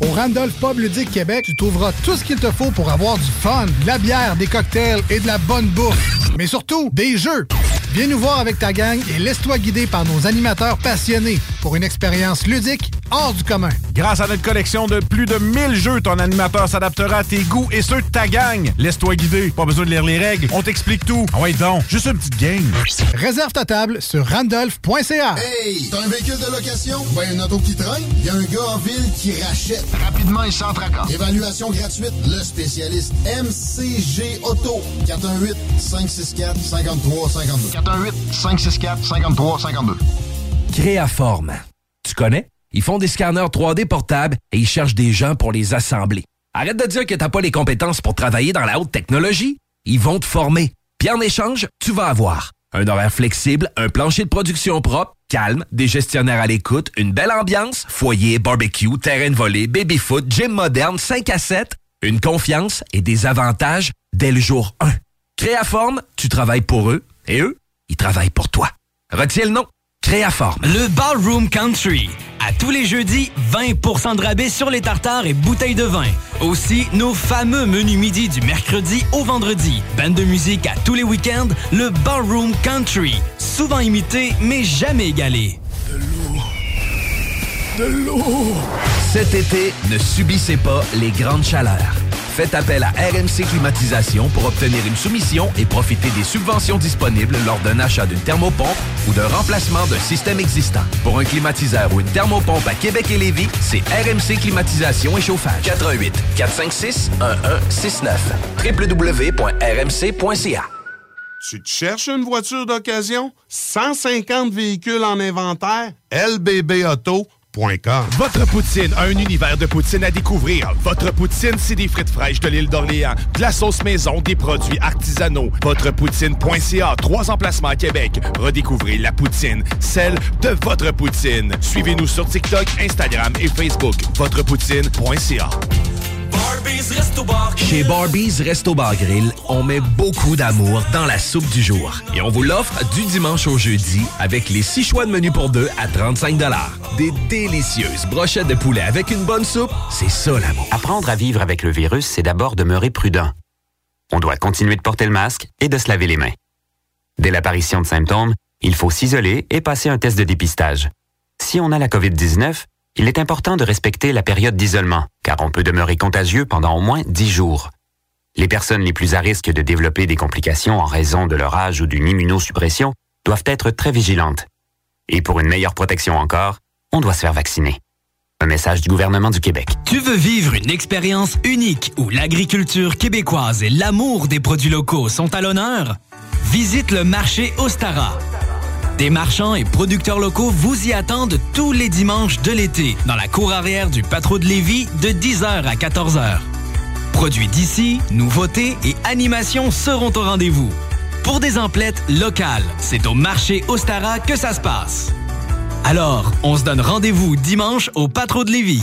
Au Randolph Pub Ludique Québec, tu trouveras tout ce qu'il te faut pour avoir du fun, de la bière, des cocktails et de la bonne bouffe. Mais surtout, des jeux. Viens nous voir avec ta gang et laisse-toi guider par nos animateurs passionnés pour une expérience ludique hors du commun. Grâce à notre collection de plus de 1000 jeux, ton animateur s'adaptera à tes goûts et ceux de ta gang. Laisse-toi guider. Pas besoin de lire les règles. On t'explique tout. Ah ouais, donc, juste une petite game. Réserve ta table sur randolph.ca. Hey, t'as un véhicule de location? Ben, une auto qui traîne? Y a un gars en ville qui rachète rapidement et sans tracas. Évaluation gratuite, le spécialiste MCG Auto. 418-564-5352. 418-564-5352. Créaforme. Tu connais? Ils font des scanners 3D portables et ils cherchent des gens pour les assembler. Arrête de dire que t'as pas les compétences pour travailler dans la haute technologie. Ils vont te former. Puis en échange, tu vas avoir un horaire flexible, un plancher de production propre, calme, des gestionnaires à l'écoute, une belle ambiance, foyer, barbecue, terrain de volée, baby-foot, gym moderne, 5 à 7, une confiance et des avantages dès le jour 1. Créaforme, tu travailles pour eux et eux, ils travaillent pour toi. Retiens le nom. Créaforme. Le Ballroom Country. À tous les jeudis, 20% de rabais sur les tartares et bouteilles de vin. Aussi, nos fameux menus midi du mercredi au vendredi. Bande de musique à tous les week-ends, le Ballroom Country. Souvent imité, mais jamais égalé. De l'eau. Cet été, ne subissez pas les grandes chaleurs. Faites appel à RMC Climatisation pour obtenir une soumission et profiter des subventions disponibles lors d'un achat d'une thermopompe ou d'un remplacement d'un système existant. Pour un climatiseur ou une thermopompe à Québec et Lévis, c'est RMC Climatisation et Chauffage. 88 456 1169 www.rmc.ca Tu te cherches une voiture d'occasion? 150 véhicules en inventaire? lbbauto.com Votre poutine, un univers de poutine à découvrir. Votre poutine, c'est des frites fraîches de l'île d'Orléans, de la sauce maison, des produits artisanaux. Votrepoutine.ca, trois emplacements à Québec. Redécouvrez la poutine, celle de votre poutine. Suivez-nous sur TikTok, Instagram et Facebook. Votrepoutine.ca. Chez Barbies Resto Bar Grill, on met beaucoup d'amour dans la soupe du jour. Et on vous l'offre du dimanche au jeudi avec les six choix de menu pour deux à 35 Des délicieuses brochettes de poulet avec une bonne soupe, c'est ça l'amour. Apprendre à vivre avec le virus, c'est d'abord demeurer prudent. On doit continuer de porter le masque et de se laver les mains. Dès l'apparition de symptômes, il faut s'isoler et passer un test de dépistage. Si on a la COVID-19, il est important de respecter la période d'isolement, car on peut demeurer contagieux pendant au moins 10 jours. Les personnes les plus à risque de développer des complications en raison de leur âge ou d'une immunosuppression doivent être très vigilantes. Et pour une meilleure protection encore, on doit se faire vacciner. Un message du gouvernement du Québec. Tu veux vivre une expérience unique où l'agriculture québécoise et l'amour des produits locaux sont à l'honneur? Visite le marché Ostara. Des marchands et producteurs locaux vous y attendent tous les dimanches de l'été dans la cour arrière du Patro de Lévis de 10h à 14h. Produits d'ici, nouveautés et animations seront au rendez-vous. Pour des emplettes locales, c'est au marché Ostara que ça se passe. Alors, on se donne rendez-vous dimanche au Patro de Lévis.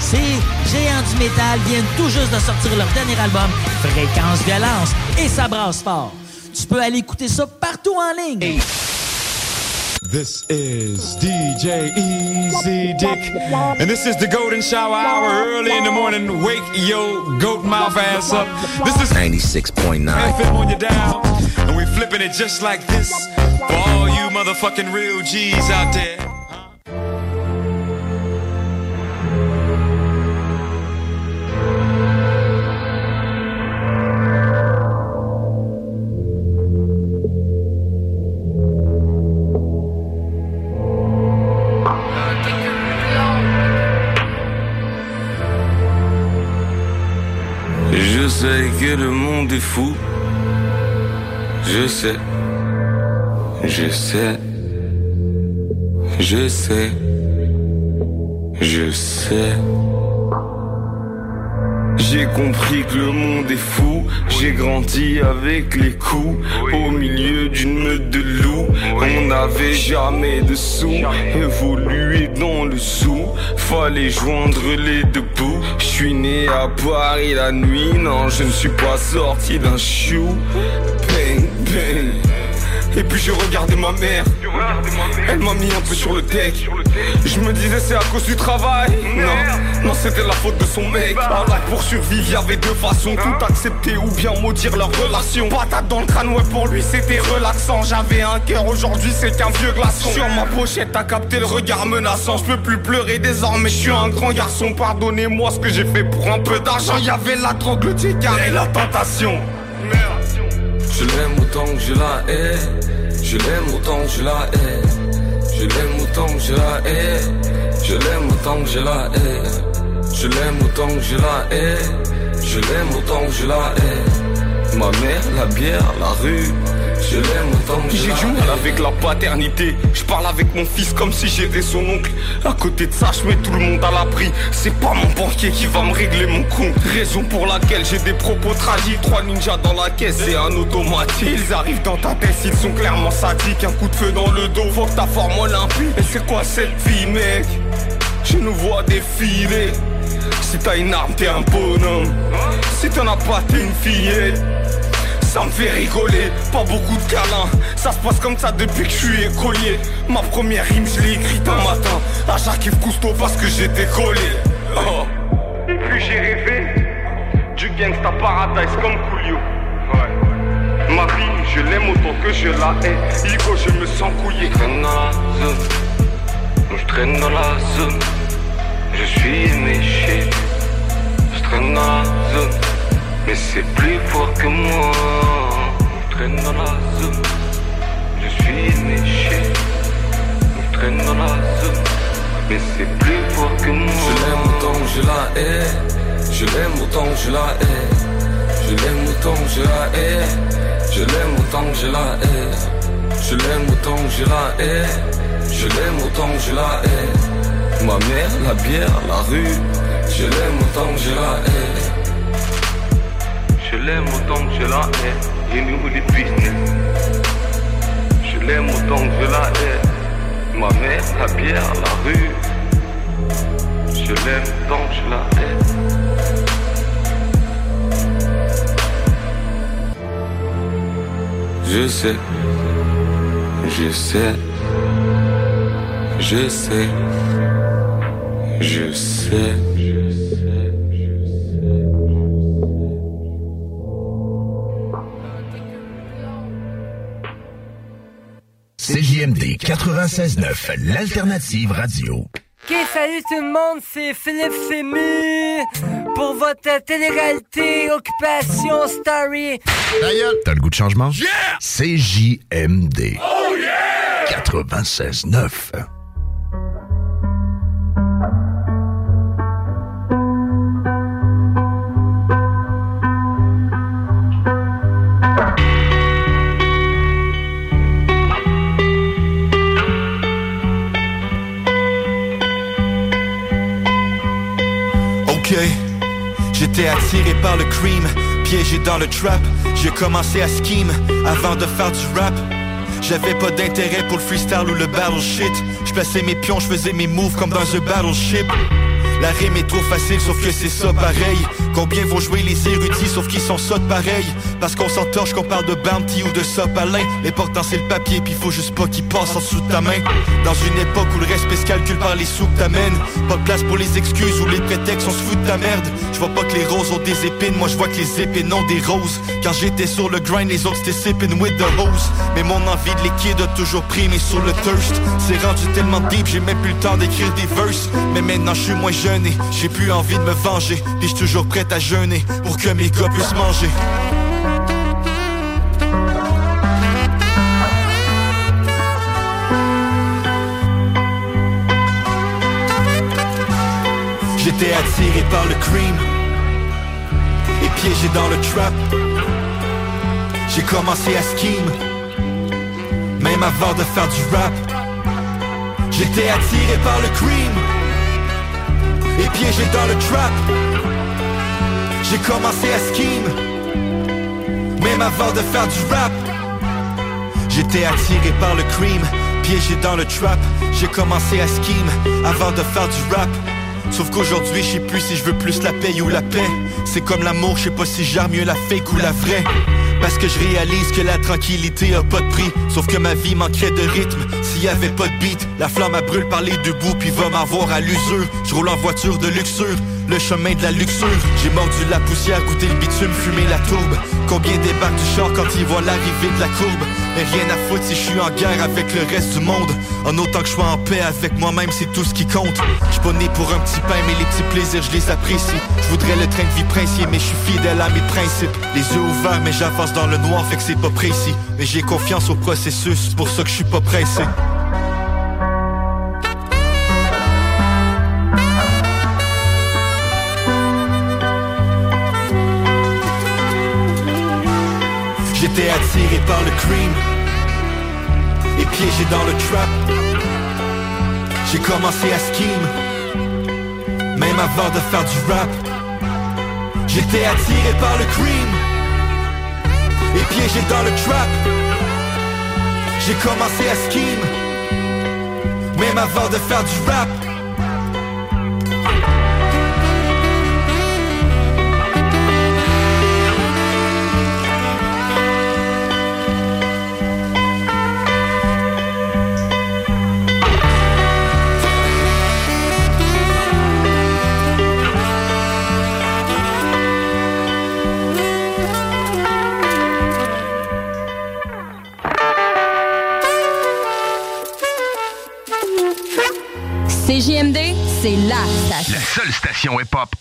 Ces géants du métal viennent tout juste de sortir leur dernier album, Fréquence Violence, et ça brasse fort. Tu peux aller écouter ça partout en ligne. This is DJ Easy Dick, and this is the Golden Shower Hour early in the morning. Wake your goat mouth ass up. This is 96.9 FM on your dial, and we flipping it just like this for all you motherfucking real G's out there. Le monde est fou. Je sais. Je sais. Je sais. Je sais. J'ai compris que le monde est fou. J'ai grandi avec les coups au milieu d'une meute. On n'avait jamais de sous, évolué dans le sou. Fallait joindre les deux bouts. Je suis né à Paris la nuit. Non, je ne suis pas sorti d'un chou. Et puis je regardais ma mère Elle m'a mis un peu sur le deck Je me disais c'est à cause du travail. Non, non c'était la faute de son mec. Pour survivre y'avait deux façons. Tout accepter ou bien maudire leur relation. Patate dans le crâne ouais pour lui c'était relaxant. J'avais un cœur aujourd'hui c'est qu'un vieux glaçon. Sur ma pochette t'as capté le regard menaçant. Je peux plus pleurer désormais je suis un grand garçon. Pardonnez-moi ce que j'ai fait pour un peu d'argent. Y'avait la drogue, le et la tentation. Je l'aime autant que je la hais. Je l'aime autant que je la hais. Je l'aime autant que je la hais. Je l'aime autant que je la hais. Je l'aime autant que je la hais. Je l'aime autant que je la hais. Ma mère, la bière, la rue. Je l'aime autant que je J'ai du mal avec la paternité. Je parle avec mon fils comme si j'étais son oncle. À côté de ça, je mets tout le monde à l'abri. C'est pas mon banquier qui va me régler mon compte. Raison pour laquelle j'ai des propos tragiques. Trois ninjas dans la caisse et un automatique. Ils arrivent dans ta tête, ils sont clairement sadiques. Un coup de feu dans le dos, faut que ta forme olympique. Et c'est quoi cette vie, mec? Je nous vois défiler. Si t'as une arme, t'es un bonhomme. Si t'en as pas, t'es une fillette ça me fait rigoler, pas beaucoup de câlins. Ça se passe comme ça depuis que je suis écolier. Ma première rime je l'ai écrite un matin. À Jacques-Yves Cousteau parce que j'étais collé oh. Et puis j'ai rêvé Du gangsta paradise comme Coolio. Ouais. Ma vie je l'aime autant que je la hais. Igo je me sens couillé. Je traîne dans la zone. Je traîne dans la zone. Je suis méché. Je traîne dans la zone mais c'est plus fort que moi. Je traîne dans la zone. Je suis méché. Je traîne dans la zone. Mais c'est plus fort que moi. Je l'aime autant que je la hais. Je l'aime autant que je la hais. Je l'aime autant que je la hais. Je l'aime autant que je la hais. Je l'aime autant que je la hais. Je l'aime autant que je la hais. Ma mère, la bière, la rue. Je l'aime autant que je la hais. Je l'aime autant que je la hais, et nous les. Je l'aime autant que je la hais, ma mère, la bière, la rue. Je l'aime autant que je la hais. Je sais, je sais, je sais, je sais. CJMD 96.9, l'alternative radio. Ok, salut tout le monde, c'est Philippe Fému pour votre télé-réalité Occupation Story. T'as le goût de changement? Yeah! CJMD. Oh yeah! 96.9. J'étais attiré par le cream, piégé dans le trap. J'ai commencé à scheme avant de faire du rap. J'avais pas d'intérêt pour le freestyle ou le battle shit. Je plaçais mes pions, je faisais mes moves comme dans un battleship. La rime est trop facile, sauf que c'est ça pareil. Combien vont jouer les érudits, sauf qu'ils sont sottes pareil? Parce qu'on s'entorche qu'on parle de bounty ou de sopalin. L'important c'est le papier, puis faut juste pas qu'il passe en dessous de ta main. Dans une époque où le respect se calcule par les sous que t'amènes. Pas de place pour les excuses ou les prétextes, on se fout de ta merde. Je vois pas que les roses ont des épines, moi je vois que les épines ont des roses. Quand j'étais sur le grind, les autres c'était sipping with the hose. Mais mon envie de liquide a toujours primé sur le thirst. C'est rendu tellement deep, j'ai même plus le temps d'écrire des verses. Mais maintenant je suis moins jeune et j'ai plus envie de me venger. Puis je toujours prêt à jeûner pour que mes gars puissent manger. J'étais attiré par le cream et piégé dans le trap. J'ai commencé à scheme, même avant de faire du rap. J'étais attiré par le cream et piégé dans le trap. J'ai commencé à scheme, même avant de faire du rap. J'étais attiré par le cream, piégé dans le trap. J'ai commencé à scheme avant de faire du rap. Sauf qu'aujourd'hui, je sais plus si je veux plus la paix ou la paix. C'est comme l'amour, je sais pas si j'aime mieux la fake ou la vraie. Parce que je réalise que la tranquillité a pas de prix Sauf que ma vie manquerait de rythme S'il y avait pas de beat La flamme a brûle par les deux bouts Puis va m'avoir à l'usure Je roule en voiture de luxure Le chemin de la luxure. J'ai mordu la poussière, goûté le bitume, fumé la tourbe. Combien débarquent du char quand ils voient l'arrivée de la courbe? Mais rien à foutre si je suis en guerre avec le reste du monde. En autant que je sois en paix avec moi-même c'est tout ce qui compte. Je pas né pour un petit pain mais les petits plaisirs je les apprécie. Je voudrais le train de vie princier mais je suis fidèle à mes principes. Les yeux ouverts mais j'avance dans le noir fait que c'est pas précis. Mais j'ai confiance au processus, pour ça que je suis pas pressé J'étais attiré par le cream Et piégé dans le trap. J'ai commencé à scheme Même avant de faire du rap. J'étais attiré par le cream et piégé dans le trap. J'ai commencé à scheme Même avant de faire du rap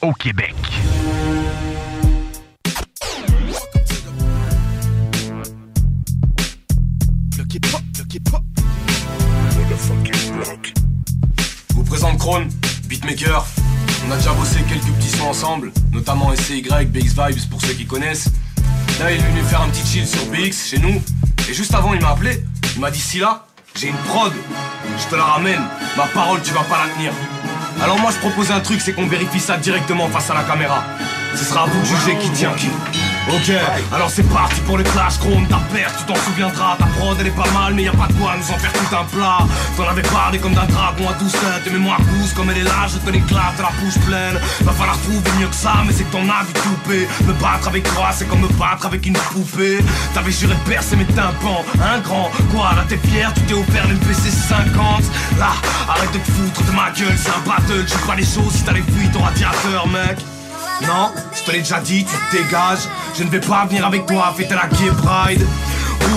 Au Québec. Vous présente Krone, beatmaker. On a déjà bossé quelques petits sons ensemble, notamment SCY, BX Vibes pour ceux qui connaissent. Là, il est venu faire un petit chill sur BX chez nous. Et juste avant, il m'a appelé. Il m'a dit Si là, j'ai une prod, je te la ramène. Ma parole, tu vas pas la tenir. Alors moi, je propose un truc, c'est qu'on vérifie ça directement face à la caméra. Ce sera à vous de juger qui tient qui. Ok, alors c'est parti pour le clash chrome ta perte, tu t'en souviendras, ta prod elle est pas mal mais y a pas de quoi nous en faire tout un plat. T'en avais parlé comme d'un dragon à douce tes mémoires poussent comme elle est là, je te l'éclate, la bouche pleine. Va falloir trouver mieux que ça, mais c'est ton avis coupé Me battre avec toi, c'est comme me battre avec une poupée. T'avais juré de percer mes tympans, un grand. Quoi, là t'es fier, tu t'es offert l'MPC 50 Là, arrête de te foutre de ma gueule, c'est un battle. Je pas les choses si t'as les fuites radiateur mec non, je te l'ai déjà dit, tu te dégages. Je ne vais pas venir avec toi fêter la gay pride.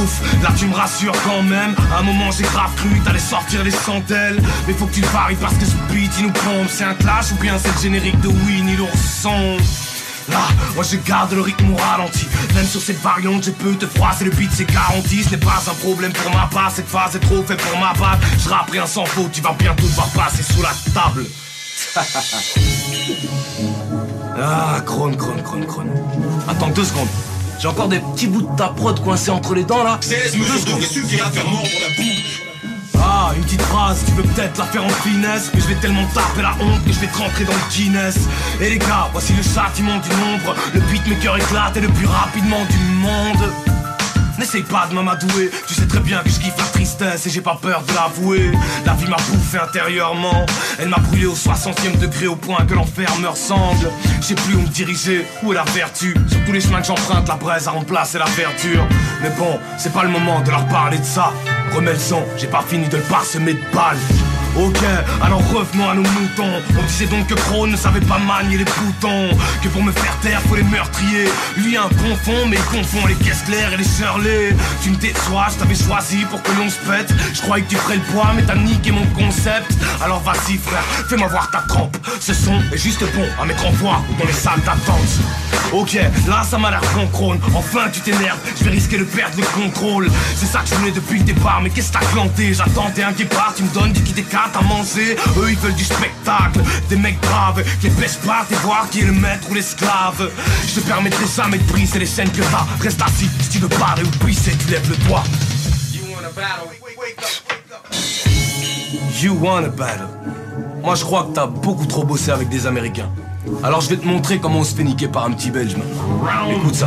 Ouf, là tu me rassures quand même. À un moment j'ai grave cru t'allais sortir les chandelles. Mais faut que tu le paries parce que ce beat il nous pompe. C'est un clash ou bien c'est le générique de Winnie l'ourson Là, moi je garde le rythme au ralenti. Même sur cette variante, je peux te froisser le beat, c'est garanti. Ce n'est pas un problème pour ma part, cette phase est trop faite pour ma batte. Je rapperai un sans faute, tu vas bientôt devoir passer sous la table Ah, crone, crone, crone, crone. Attends deux secondes. J'ai encore des petits bouts de ta prod coincés entre les dents là. Deux secondes. Ah, une petite phrase, tu veux peut-être la faire en finesse Mais je vais tellement taper la honte que je vais te rentrer dans le Guinness Et les gars, voici le châtiment du nombre Le beatmaker éclate et le plus rapidement du monde N'essaye pas de m'amadouer, tu sais très bien que je kiffe la tristesse et j'ai pas peur de l'avouer. La vie m'a bouffé intérieurement, elle m'a brûlé au 60ème degré au point que l'enfer me ressemble. Je sais plus où me diriger, où est la vertu. Sur tous les chemins que j'emprunte, la braise a remplacé la verdure. Mais bon, c'est pas le moment de leur parler de ça. Remets le son, j'ai pas fini de le parsemer de balles. Ok, alors revenons à nos moutons. On disait donc que Crow ne savait pas manier les boutons. Que pour me faire taire, faut les meurtriers. Lui un bon fond, mais il confond les claires et les Shirley. Tu me déçois, je t'avais choisi pour que l'on se pète. Je croyais que tu ferais le poids, mais t'as niqué mon concept. Alors vas-y, frère, fais-moi voir ta trempe. Ce son est juste bon à mettre en voix dans les salles d'attente. Ok, là ça m'a l'air concrone. Enfin tu t'énerves, je vais risquer de perdre le contrôle. C'est ça que je voulais depuis le départ, mais qu'est-ce que t'as planté? J'attendais un guépard, tu me donnes du qui des à manger. Eux ils veulent du spectacle, des mecs braves qui pêchent pas, et voir qui est le maître ou l'esclave. Je te permettrai jamais de briser les scènes que t'as. Reste assis, si tu veux parler ou pisser, tu lèves le doigt. You wanna battle? Moi je crois que t'as beaucoup trop bossé avec des Américains. Alors je vais te montrer comment on se fait niquer par un petit Belge maintenant. Écoute ça.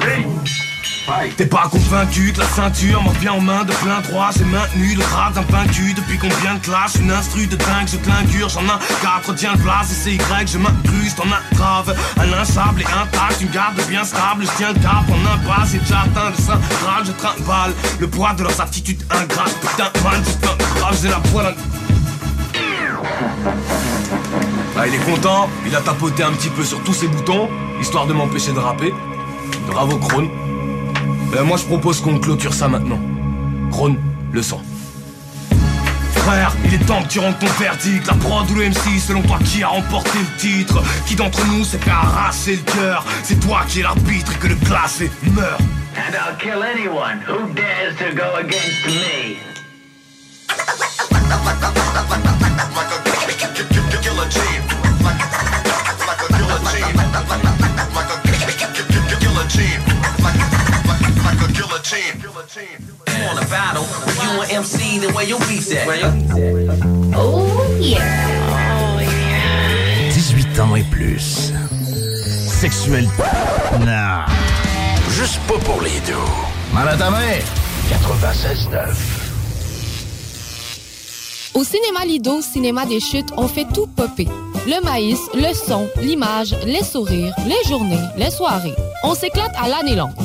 T'es pas convaincu que la ceinture m'a bien en main de plein droit J'ai maintenu le grade d'un vaincu. Depuis combien de classes Une instru de dingue, je clingure, j'en ai quatre, tiens le place Et c'est Y, je m'incruste en grave Un inchable et intact, une garde bien stable Je tiens le cap en impasse et déjà atteint le grave Je trimballe le poids de leurs attitudes ingrates Putain man, putain grave, j'ai la poêle. Ah, il est content, il a tapoté un petit peu sur tous ses boutons, histoire de m'empêcher de rapper. Bravo Krone. Ben moi je propose qu'on clôture ça maintenant. Krone, le son. Frère, il est temps que tu rendes ton verdict. La prod ou le MC, selon toi, qui a remporté le titre? Qui d'entre nous s'est fait arracher le cœur? C'est toi qui es l'arbitre et que le classé meurt. And I'll kill anyone who dares to go against me. You want a battle? You an MC, then where your beats at? Oh yeah. 18 ans et plus. Sexuel. Non. Juste pas pour les deux. Mal à ta main. 96.9. Au cinéma Lido, cinéma des chutes, on fait tout popper. Le maïs, le son, l'image, les sourires, les journées, les soirées. On s'éclate à l'année longue.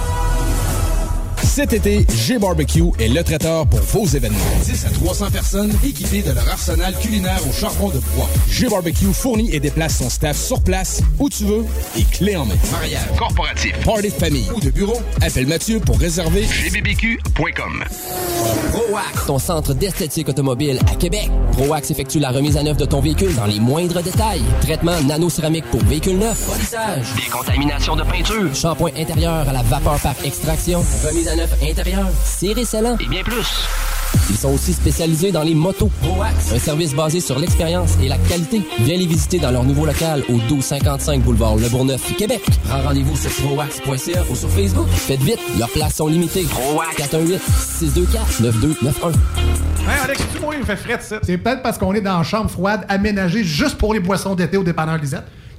Cet été, G-Barbecue est le traiteur pour vos événements. 10 à 300 personnes équipées de leur arsenal culinaire au charbon de bois. G-Barbecue fournit et déplace son staff sur place, où tu veux, et clé en main. Mariage, corporatif, party de famille ou de bureau, appelle Mathieu pour réserver gbbq.com. ProAx, ton centre d'esthétique automobile à Québec. ProAx effectue la remise à neuf de ton véhicule dans les moindres détails. Traitement nano-céramique pour véhicule neuf, polissage, Décontamination de peinture. shampoing intérieur à la vapeur par extraction, remise à neuf intérieur, serré scellant. Et bien plus. Ils sont aussi spécialisés dans les motos. ProAx, un service basé sur l'expérience et la qualité. Viens les visiter dans leur nouveau local au 1255 boulevard Le Bourgneuf, Québec. Prends rendez-vous sur proax.ca ou sur Facebook. Faites vite, leurs places sont limitées. ProAx 418 624 9291. Hein, Alex, tu moi, il me fait fret, ça. C'est peut-être parce qu'on est dans une chambre froide aménagée juste pour les boissons d'été au dépanneur Lisette.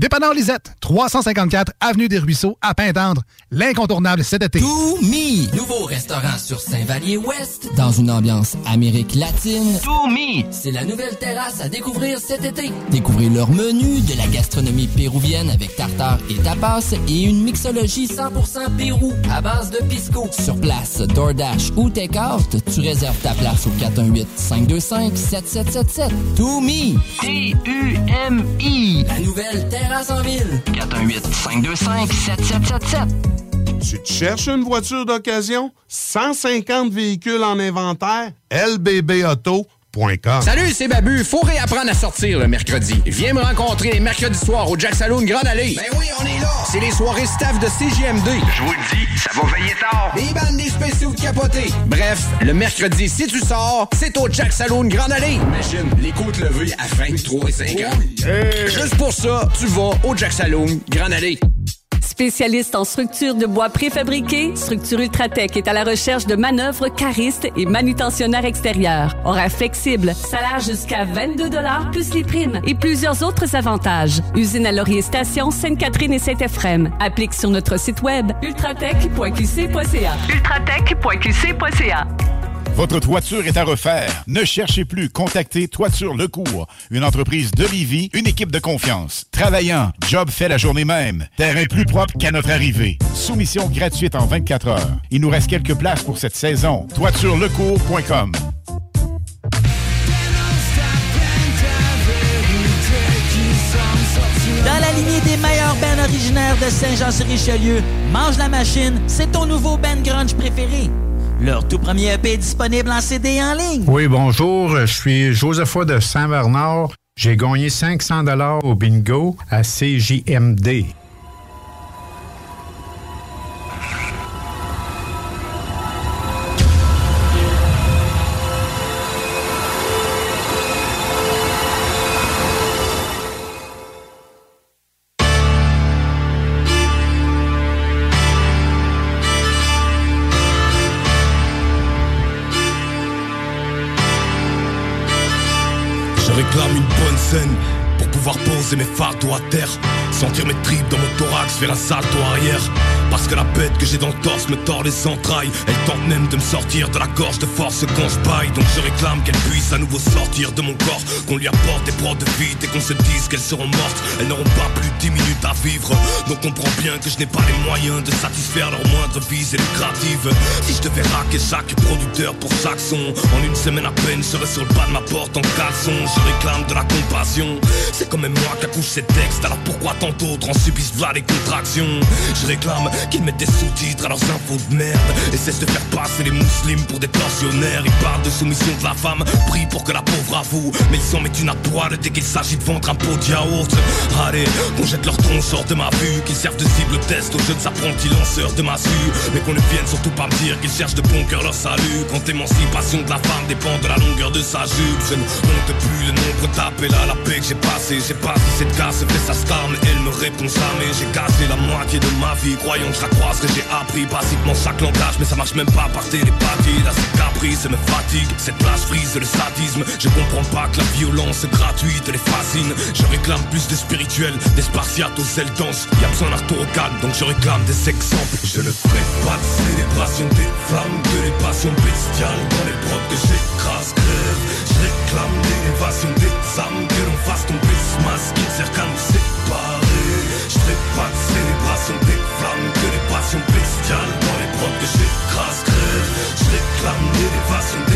Dépanneur Lisette, 354 Avenue des Ruisseaux, à Pintendre. L'incontournable cet été. To Me, nouveau restaurant sur Saint-Vallier-Ouest, dans une ambiance Amérique latine. To Me, c'est la nouvelle terrasse à découvrir cet été. Découvrez leur menu de la gastronomie péruvienne avec tartare et tapas et une mixologie 100% Pérou à base de pisco. Sur place, DoorDash ou Takeout, tu réserves ta place au 418-525-7777. To Me, T-U-M-I. la nouvelle terrasse en ville. 418 525 7777. Tu te cherches une voiture d'occasion? 150 véhicules en inventaire? Salut, c'est Babu. Faut réapprendre à sortir le mercredi. Viens me rencontrer les mercredis soirs au Jack Saloon Grande Allée. Ben oui, on est là. C'est les soirées staff de CGMD. Je vous le dis, ça va veiller tard. Des bandes, des spéciaux de capotés. Bref, le mercredi, si tu sors, c'est au Jack Saloon Grande Allée. Imagine, les côtes levées à 23 et 50. Juste pour ça, tu vas au Jack Saloon Grande Allée. Spécialiste en structure de bois préfabriqués, Structure Ultratech est à la recherche de manœuvres caristes et manutentionnaires extérieurs. Horaire flexible, salaire jusqu'à 22 plus les primes et plusieurs autres avantages. Usine à Laurier Station, Sainte-Catherine et Saint-Ephrem. Applique sur notre site web ultratech.qc.ca. ultratech.qc.ca. Votre toiture est à refaire. Ne cherchez plus. Contactez Toiture Lecourt, une entreprise de Livy, une équipe de confiance. Travaillant, job fait la journée même. Terrain plus propre qu'à notre arrivée. Soumission gratuite en 24 heures. Il nous reste quelques places pour cette saison. ToitureLecourt.com. Dans la lignée des meilleurs bands originaires de Saint-Jean-sur-Richelieu, Mange la Machine, c'est ton nouveau band grunge préféré. Leur tout premier EP est disponible en CD en ligne. Oui, bonjour. Je suis Josepha de Saint-Bernard. J'ai gagné 500 dollars au bingo à CJMD. Fardeaux à terre. Sentir mes tripes dans mon thorax, faire un salto arrière. Que la bête que j'ai dans le torse me tord les entrailles. Elle tente même de me sortir de la gorge de force quand je baille. Donc je réclame qu'elle puisse à nouveau sortir de mon corps. Qu'on lui apporte des proies de vide et qu'on se dise qu'elles seront mortes. Elles n'auront pas plus 10 minutes à vivre. Donc comprends bien que je n'ai pas les moyens de satisfaire leurs moindres visées lucratives. Si je devais raquer chaque producteur pour chaque son, en une semaine à peine, je serais sur le pas de ma porte en caleçon. Je réclame de la compassion. C'est quand même moi qui accouche ces textes. Alors pourquoi tant d'autres en subissent là les contractions Je réclame qu'ils mettent des sous-titres à leurs infos de merde et cessent de faire passer les musulmans pour des tortionnaires. Ils parlent de soumission de la femme, prient pour que la pauvre avoue. Mais ils s'en mettent une à poil dès qu'il s'agit de vendre un pot de yaourt. Allez, qu'on jette leur tronche hors de ma vue, qu'ils servent de cible test aux jeunes apprentis lanceurs de massue. Mais qu'on ne vienne surtout pas me dire qu'ils cherchent de bon cœur leur salut. Quand l'émancipation de la femme dépend de la longueur de sa jupe, je ne compte plus le nombre d'appels à la paix que j'ai passé. J'ai pas si cette casse fait sa star, mais elle me répond jamais. J'ai cassé la moitié de ma vie, croyant que croise que j'ai appris basiquement chaque langage, mais ça marche même pas par télépathie. Là, c'est caprice, me fatigue. Cette place frise le sadisme. Je comprends pas que la violence gratuite les fascine. Je réclame plus de spirituel, des spartiates aux ailes denses. Y a besoin d'un au calme, donc je réclame des exemples. Je ne ferai pas de célébration des flammes, de les passions bestiales dans les brocs que j'écrase, crève. Je réclame l'élévation des âmes, que l'on fasse tomber ce masque qui sert qu'à nous séparer. Je ferai pas de réclame l'élévation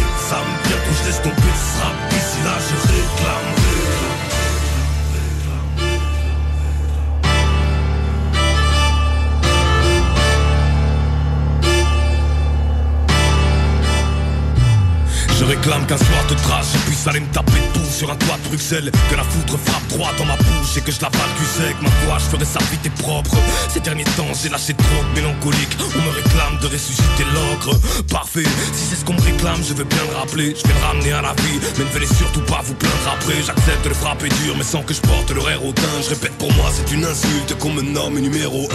Je réclame qu'un soir de trace, je puisse aller me taper debout sur un toit de Bruxelles. Que la foudre frappe droit dans ma bouche et que je la balle du. Ma voix, je ferai sa vite et propre. Ces derniers temps, j'ai lâché trop de mélancolique. On me réclame de ressusciter l'ogre. Parfait, si c'est ce qu'on me réclame, je veux bien le rappeler. Je vais le ramener à la vie, mais ne venez surtout pas vous plaindre après. J'accepte de le frapper dur, mais sans que je porte l'horaire au teint. Je répète pour moi, c'est une insulte qu'on me nomme numéro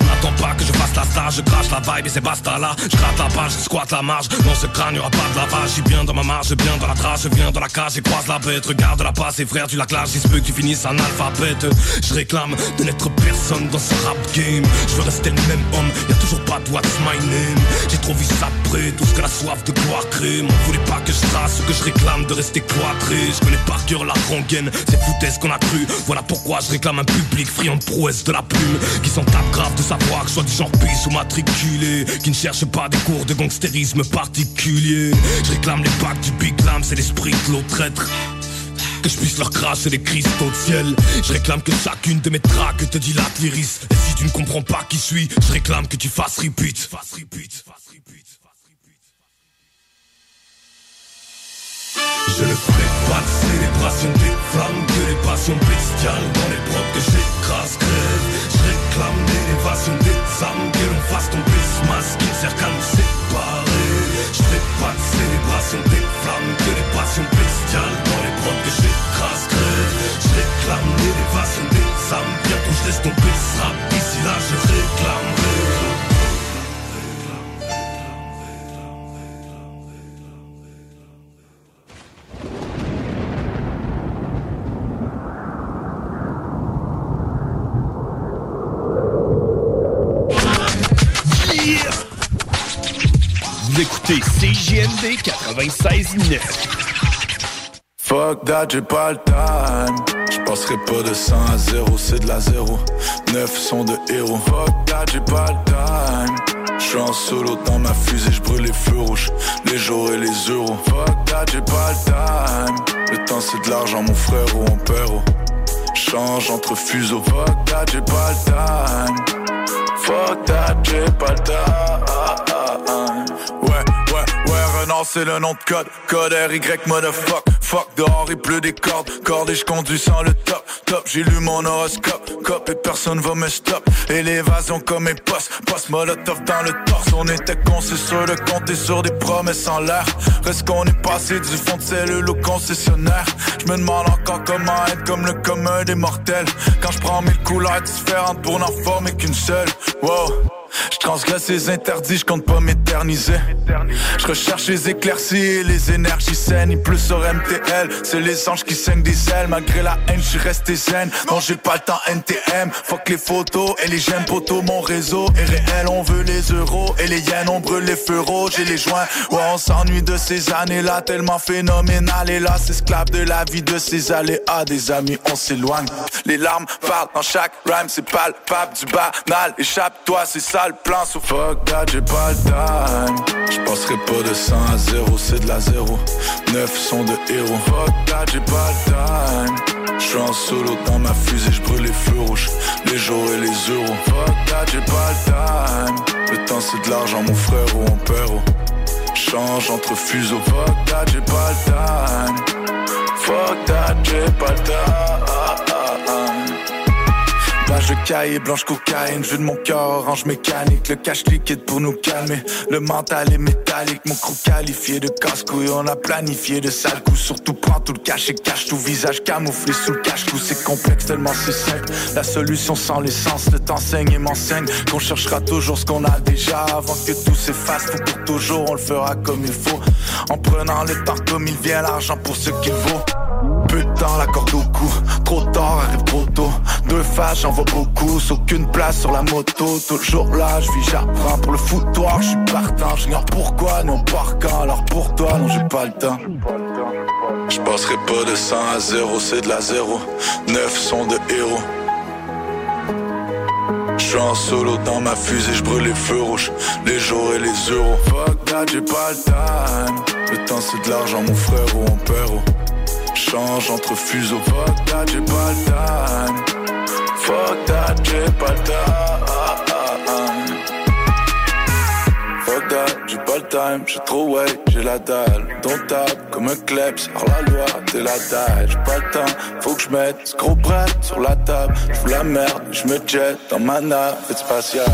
1. N'attends pas que je fasse la stage, je crache la vibe et c'est basta là. Je gratte la page, je squatte la marge. Dans ce crâne, y'aura pas de lavage. Bien dans ma marge, bien dans la trace, je viens dans la cage et croise la bête. Regarde la passe et frère, tu la clashes, il se peut que tu finisses en alphabète. Je réclame de n'être personne dans ce rap game. Je veux rester le même homme, y a toujours pas de what's my name. J'ai trop vu ça près, tout ce que la soif de gloire crée. M'en voulez pas que je trace ce que je réclame de rester cloîtré. Je connais par cœur la rengaine, c'est foutaise qu'on a cru. Voilà pourquoi je réclame un public friand de prouesse de la plume. Qui s'en tape grave de savoir que je sois du genre pisse ou matriculé. Qui ne cherche pas des cours de gangstérisme particulier. Je réclame les packs du Big Lam, c'est l'esprit de l'autre traître. que je puisse leur cracher les cristaux de ciel. Je réclame que chacune de mes tracks te dilate l'iris. Et si tu ne comprends pas qui je suis, je réclame que tu fasses repeat. Fasses repeat. Je ne ferai pas de célébration des flammes Que les passions bestiales dans les brocs que j'écrase crève Je réclame l'élévation des âmes Que l'on fasse tomber ce masque qui sert De célébration des flammes Que les passions bestiales. Dans les brocs que j'écrase Je réclame l'élévation des âmes. Bientôt je laisse tomber Ici là je réclamerai écoutez CJMD 96.9. Fuck that, j'ai pas le time. Je passerai pas de 100 à 0, c'est de la 0. 9 sont de héros. Fuck that, j'ai pas le time. Je suis en solo dans ma fusée, je brûle les feux rouges, les jours et les euros. Fuck that, j'ai pas le time. Le temps c'est de l'argent, mon frère ou mon père. oh. Change entre fuseaux. Fuck that, j'ai pas le time. Fuck that, j'ai pas le time. Renan, c'est le nom de code. Code RY, motherfuck. Fuck, dehors, il pleut des cordes. Cordes et je conduis sans le top. Top, j'ai lu mon horoscope. Cop et personne va me stop. Élévation comme mes postes. Post molotov dans le torse. On était con, c'est sûr de compter sur des promesses en l'air. Reste qu'on est passé du fond de cellule au concessionnaire. Je me demande encore comment être comme le commun des mortels. Quand je prends mille couleurs différentes pour n'en former qu'une seule. Wow. Je transgresse les interdits, je compte pas m'éterniser. Je recherche les éclaircies et les énergies saines. Il pleut sur C'est les anges qui saignent des ailes. Malgré la haine, je suis resté zen. Non, j'ai pas le temps NTM. Fuck les photos et les j'aime poteaux. Mon réseau est réel, on veut les euros. Et les yens, on brûle les feux rouges et les joints. Ouais, on s'ennuie de ces années-là, tellement phénoménal. Et là, esclave de la vie de ces aléas. Des amis, on s'éloigne. Les larmes parlent dans chaque rhyme, c'est palpable du banal. Échappe-toi, c'est ça le plan. So fuck that, j'ai pas le time. Je pas de 100 à 0, c'est de la 0. 9 sont de héros. Fuck that, j'ai pas le time. Je suis en solo dans ma fusée, je brûle les feux rouges, les jours et les euros. Fuck that, j'ai pas le time. Le temps c'est de l'argent, mon frère ou mon père. oh. Change entre fuseaux. Fuck that, j'ai pas le time. Fuck that, j'ai pas le time. Page cahier, blanche cocaïne, jeu de mon cœur, orange mécanique, le cash liquide pour nous calmer. Le mental est métallique, mon crew qualifié de casse-couille, on a planifié de sales coups. Surtout prends tout le cash et cache tout visage camouflé sous le cache-cou. C'est complexe tellement c'est simple. La solution sans l'essence, le temps saigne et m'enseigne qu'on cherchera toujours ce qu'on a déjà avant que tout s'efface. Faut pour toujours, on le fera comme il faut. En prenant le temps comme il vient, l'argent pour ce qu'il vaut. Temps, la corde au cou. Trop tard, arrive trop tôt. Deux faces, j'en beaucoup. Aucune place sur la moto. Toujours là, je vis, j'apprends pour le foutoir. Je suis partant, j'ignore pourquoi, non par quand. Alors pour toi, non, j'ai pas le temps. Je passerai pas de 100 à 0, c'est de la 0. 9 sont de héros. Je suis en solo dans ma fusée, je brûle les feux rouges, les jours et les euros. Fuck that, j'ai pas le time. Le temps c'est de l'argent, mon frère ou mon père. Change entre fuseaux. Fuck that, j'ai pas le time. Fuck that, j'ai pas le time. Fuck that, j'ai pas le time. J'ai trop way, j'ai la dalle. Ton table comme un kleps, hors la loi, t'es la taille. J'ai pas le temps, faut que je mette ce gros bret sur la table. J'fous la merde, je me jette dans ma navette spatiale.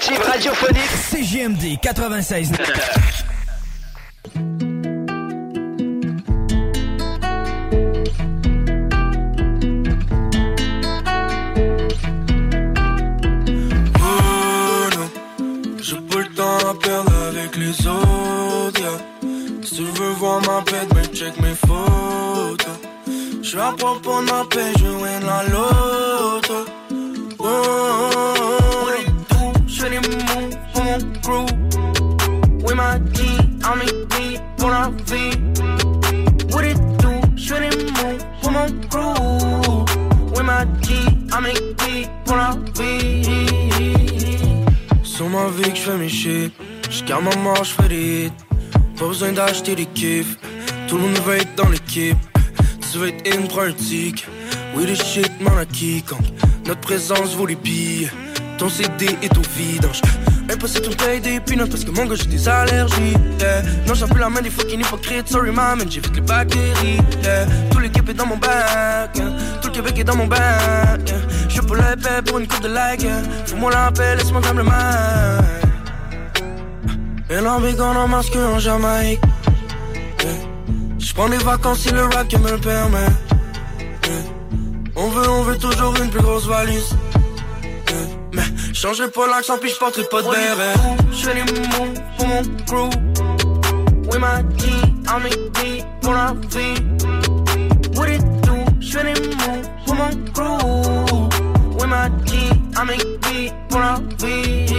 L'alternative radiophonique CGMD 96. Oh non, j'ai pas le temps à perdre avec les autres. yeah. Si tu veux voir ma bête, ben check mes photos. J'suis à propos de ma paix, je win la loto. Oh, on our feet. What it do? Move? Come on, crew. With my Sur ma vie que je fais mes shit. J'garde ma marche, je des hits. Pas besoin d'acheter des kiffs. Tout le monde veut être dans l'équipe. Tu veux être in, prends un. Oui, les shit, man, à qui Notre présence vaut les billes. Ton CD est au vidange. De me payer des peanuts parce que mon gars j'ai des allergies. Non, j'ai plus la main des fucking hypocrites. Sorry, man, j'ai vite les bactéries. Yeah. Tout l'équipe est dans mon bac. Tout le Québec est dans mon bac. Je pour l'épée pour une coupe de like. Fous-moi la paix, laisse-moi comme le mal. Et l'ambigon en masque en Jamaïque. Je prends des vacances si le rap me le permet. On veut, on veut toujours une plus grosse valise. Changerai pas l'accent puis je porterai pas de béret. Je fais des moves pour mon crew. Oui, ma G, I'm it pour la vie. What it do? Je fais des moves pour mon crew. Oui, ma G, I'm it pour la vie.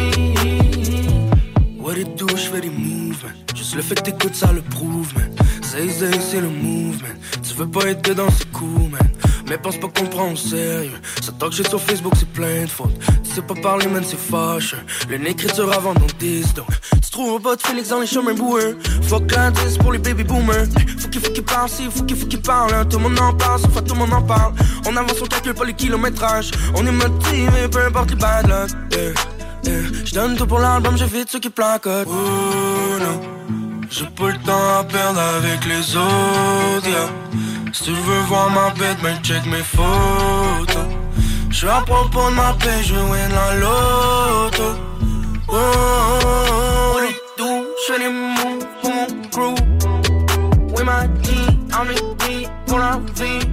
What it do? Je fais des moves. Juste le fait que t'écoutes ça le prouve, man. Zay c'est le move, man. Tu veux pas être dedans, c'est cool, man. Mais pense pas qu'on prend au sérieux. Ça talk shit sur Facebook, c'est plein de fautes. Tu sais pas parler, man, c'est fâche. Une écriture avant ton disque, donc. Tu trouves pas de Félix dans les chemins boueux. Fuck l'indice pour les baby boomers. Faut qu'il faut qu'il parle, si, faut qu'il faut qu'il parle. hein. Tout le monde en parle, sauf à tout le monde en parle. On avance, on calcule pas les kilométrages. On est motivé, peu importe les bad luck. Je donne tout pour l'album, j'évite ceux qui placotent. Oh non. J'ai pas le temps à perdre avec les autres, yeah. Si tu veux voir ma bête, ben check mes photos. J'suis à propos de ma paix, je win la loto. Oh, oh, oh. What it do? J'fais des moves pour mon crew. Oui, ma G, I'm it pour la vie.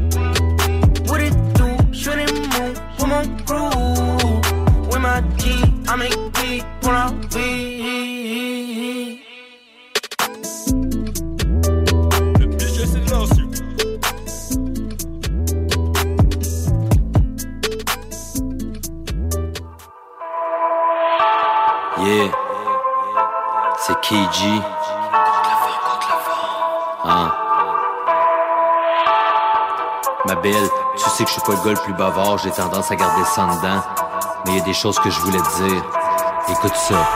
What it do? J'fais des moves pour mon crew. Oui, ma G, I'm it pour la vie. KG. Hein. Ma belle, tu sais que je suis pas le gars le plus bavard, j'ai tendance à garder ça dedans. Mais il y a des choses que je voulais te dire. Écoute ça.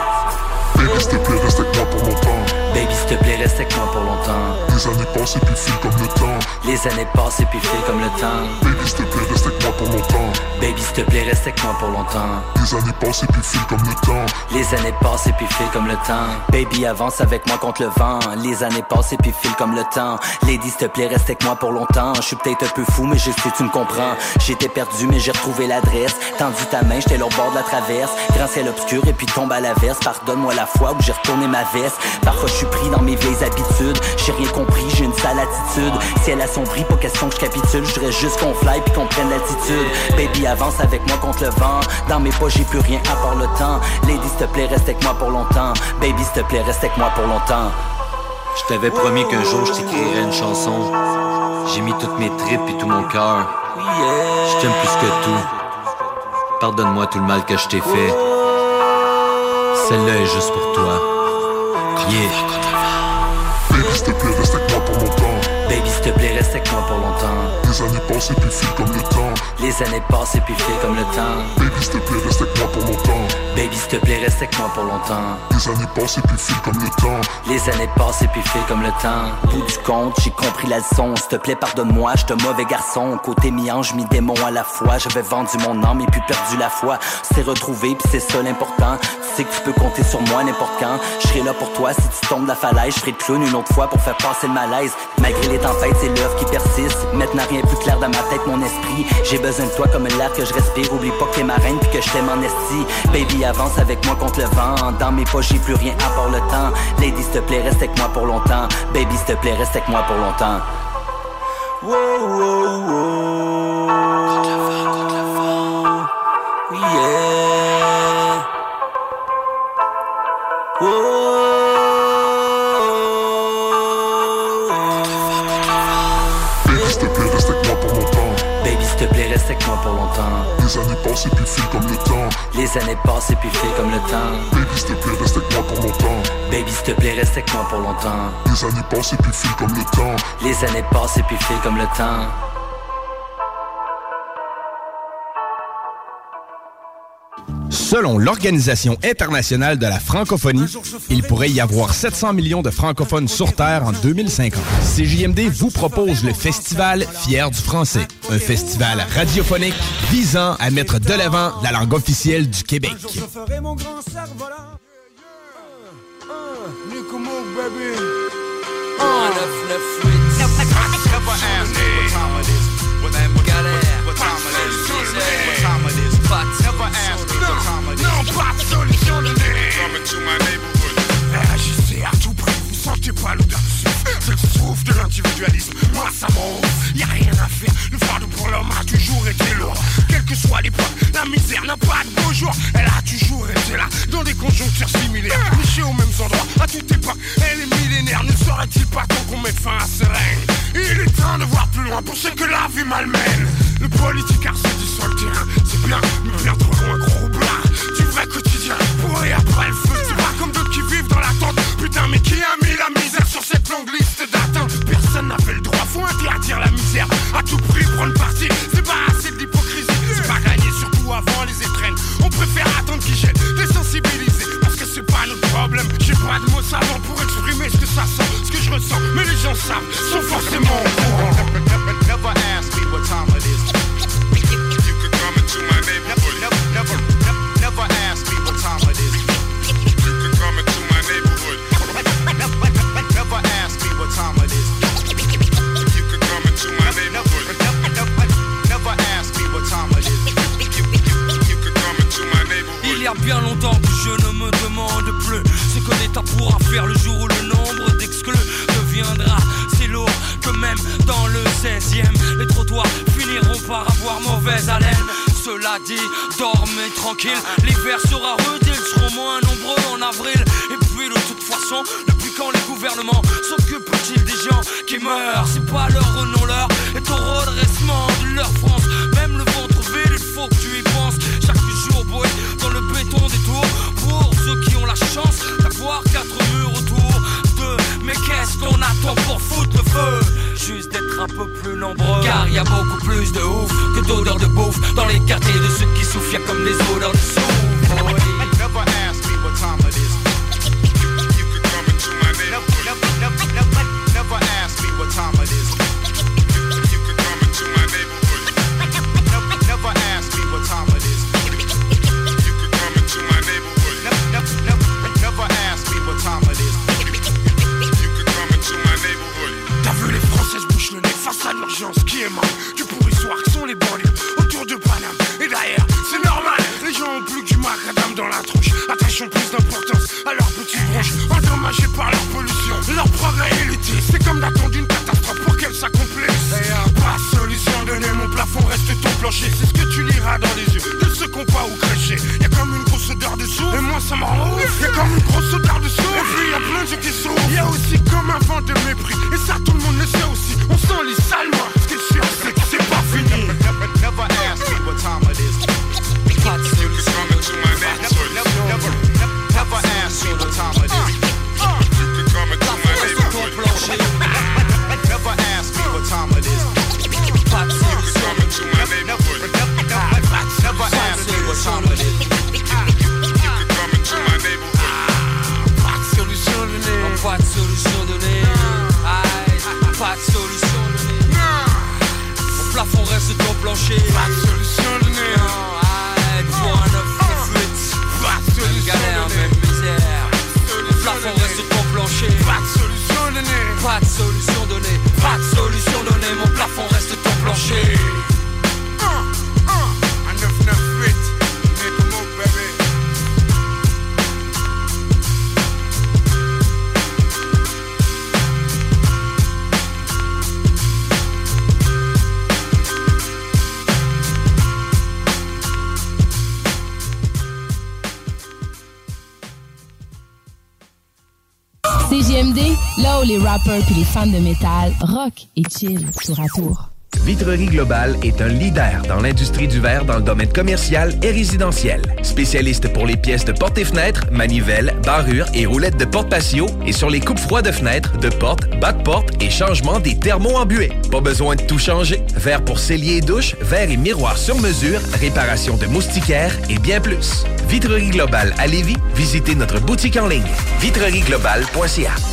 Baby, s'il te plaît, reste avec moi pour longtemps. Les années passent et puis filent comme le temps. Les années passent et puis filent comme le temps. Baby, s'il te plaît, reste avec moi pour longtemps. Baby, s'il te plaît, reste avec moi pour longtemps. Les années passent et puis filent comme le temps. Les années passent et puis filent comme le temps. Baby, avance avec moi contre le vent. Les années passent et puis filent comme le temps. Lady, s'il te plaît, reste avec moi pour longtemps. Je suis peut-être un peu fou, mais je sais tu me comprends. J'étais perdu, mais j'ai retrouvé l'adresse. Tendu ta main, j'étais au bord de la traverse. Grand ciel obscur et puis tombe à la verse. Pardonne-moi la fois où j'ai retourné ma veste. Parfois, je suis pris dans mes vieilles habitudes. J'ai rien compris, j'ai une sale attitude. Si elle assombrit, pas question que je capitule. Je juste qu'on fly puis qu'on prenne l'attitude. Baby, avance avec moi contre le vent. Dans mes poches, j'ai plus rien à part le temps. Lady, s'il te plaît, reste avec moi pour longtemps. Baby, s'il te plaît, reste avec moi pour longtemps. Je t'avais promis qu'un jour je t'écrirais une chanson. J'ai mis toutes mes tripes et tout mon cœur. Je t'aime plus que tout. Pardonne-moi tout le mal que je t'ai fait. Celle-là est juste pour toi. Yeah. Baby, s'il te plaît, reste avec moi pour longtemps. Baby, s'il te plaît, reste avec moi pour longtemps. Les années passent et puis filent comme le temps. Les années passent et puis filent comme le temps. Baby, s'il te plaît, reste avec moi pour longtemps. Baby, s'il te plaît, reste avec moi pour longtemps. Les années passent et puis filent comme le temps. Les années passent et puis filent comme le temps. Bout du compte, j'ai compris la leçon. S'il te plaît, pardonne-moi, un mauvais garçon. Côté mi-ange, mi-démon à la fois. J'avais vendu mon âme et puis perdu la foi. C'est retrouvé, puis c'est ça l'important. Tu sais que tu peux compter sur moi n'importe quand. Je serai là pour toi si tu tombes de la falaise. Je ferai le clown une autre fois pour faire passer le malaise. Malgré les tempêtes, c'est l'œuvre qui persiste. Maintenant, rien plus clair dans ma tête, mon esprit. J'ai besoin de toi comme l'air que je respire. Oublie pas que t'es ma reine puis que je t'aime en esti. Baby, avance avec moi contre le vent. Dans mes poches, j'ai plus rien à part le temps. Lady, s'il te plaît, reste avec moi pour longtemps. Baby, s'il te plaît, reste avec moi pour longtemps. Wow, wow, Les années passent et puis filent comme le temps. Les années passent et puis filent comme le temps. Baby, s'il te plaît, reste avec moi pour longtemps. Baby, s'il te plaît, reste avec moi pour longtemps. Les années passent et puis filent comme le temps. Les années passent et puis filent comme le temps. Selon l'Organisation internationale de la francophonie, il pourrait y avoir 700 millions de francophones sur Terre en 2050. CJMD vous propose le festival Fier du français, un festival radiophonique visant à mettre de l'avant la langue officielle du Québec. Non, non, pas de solution de Agissez eh, à tout prix, vous sentez pas l'odeur C'est le souffle de l'individualisme, moi ça m'enrouve Y'a rien à faire, le fardeau pour l'homme a toujours été lourd. Quelle que soit l'époque, la misère n'a pas de beau jour. Elle a toujours été là, dans des conjonctures similaires. Nichée aux mêmes endroits, à toute époque, elle est millénaire. Ne serait-il pas qu'on mette fin à ce règne? Il est temps de voir plus loin pour ce que la vie malmène. Le politique car c'est du sur C'est bien, mais bien trop loin gros blard Du vrai quotidien, pour et après le feu. C'est pas comme d'autres qui vivent dans la tente. Putain mais qui a mis la misère sur cette longue liste? les rappers puis les fans de métal, rock et chill tour à tour. Vitrerie Global est un leader dans l'industrie du verre dans le domaine commercial et résidentiel. Spécialiste pour les pièces de portes et fenêtres, manivelles, barrures et roulettes de porte patio et sur les coupes froides de fenêtres, de portes, bas de portes et changement des thermos embués. Pas besoin de tout changer. Verre pour cellier et douche, verre et miroir sur mesure, réparation de moustiquaires et bien plus. Vitrerie Global à Lévis, visitez notre boutique en ligne vitrerieglobale.ca.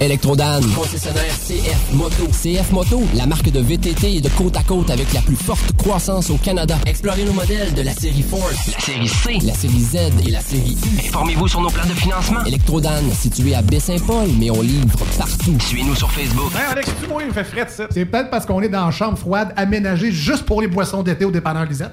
Electrodan, concessionnaire CF Moto. CF Moto, la marque de VTT et de côte à côte avec la plus forte croissance au Canada. Explorez nos modèles de la série Force, la série C, la série Z et la série U. Informez-vous sur nos plans de financement. Electrodan, situé à Baie-Saint-Paul, mais on livre partout. Suivez-nous sur Facebook. Hey Alex, tu moi, il me fait frais ça. C'est peut-être parce qu'on est dans une chambre froide aménagée juste pour les boissons d'été au dépanneur Lisette.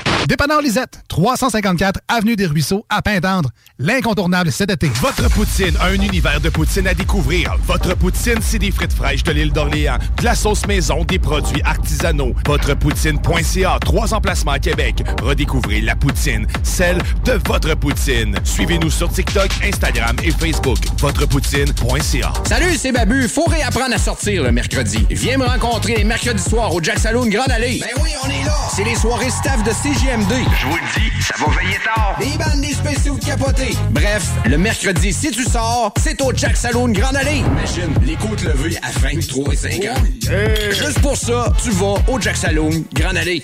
Dépanneur Lisette, 354 Avenue des Ruisseaux, à Pintendre. L'incontournable cet été. Votre poutine, un univers de poutine à découvrir. Votre poutine, c'est des frites fraîches de l'île d'Orléans, de la sauce maison, des produits artisanaux. Votrepoutine.ca, trois emplacements à Québec. Redécouvrez la poutine, celle de votre poutine. Suivez-nous sur TikTok, Instagram et Facebook. Votrepoutine.ca. Salut, c'est Babu. Faut réapprendre à sortir le mercredi. Viens me rencontrer les mercredis soirs au Jack Saloon Grande Allée. Ben oui, on est là. C'est les soirées staff de CGMD. Je vous le dis, ça va veiller tard. Des bandes, des spéciaux de capotés. Bref, le mercredi, si tu sors, c'est au Jack Saloon Grande Allée. Imagine, les côtes levées à 23 et 50. Juste pour ça, tu vas au Jack Saloon Grande Allée.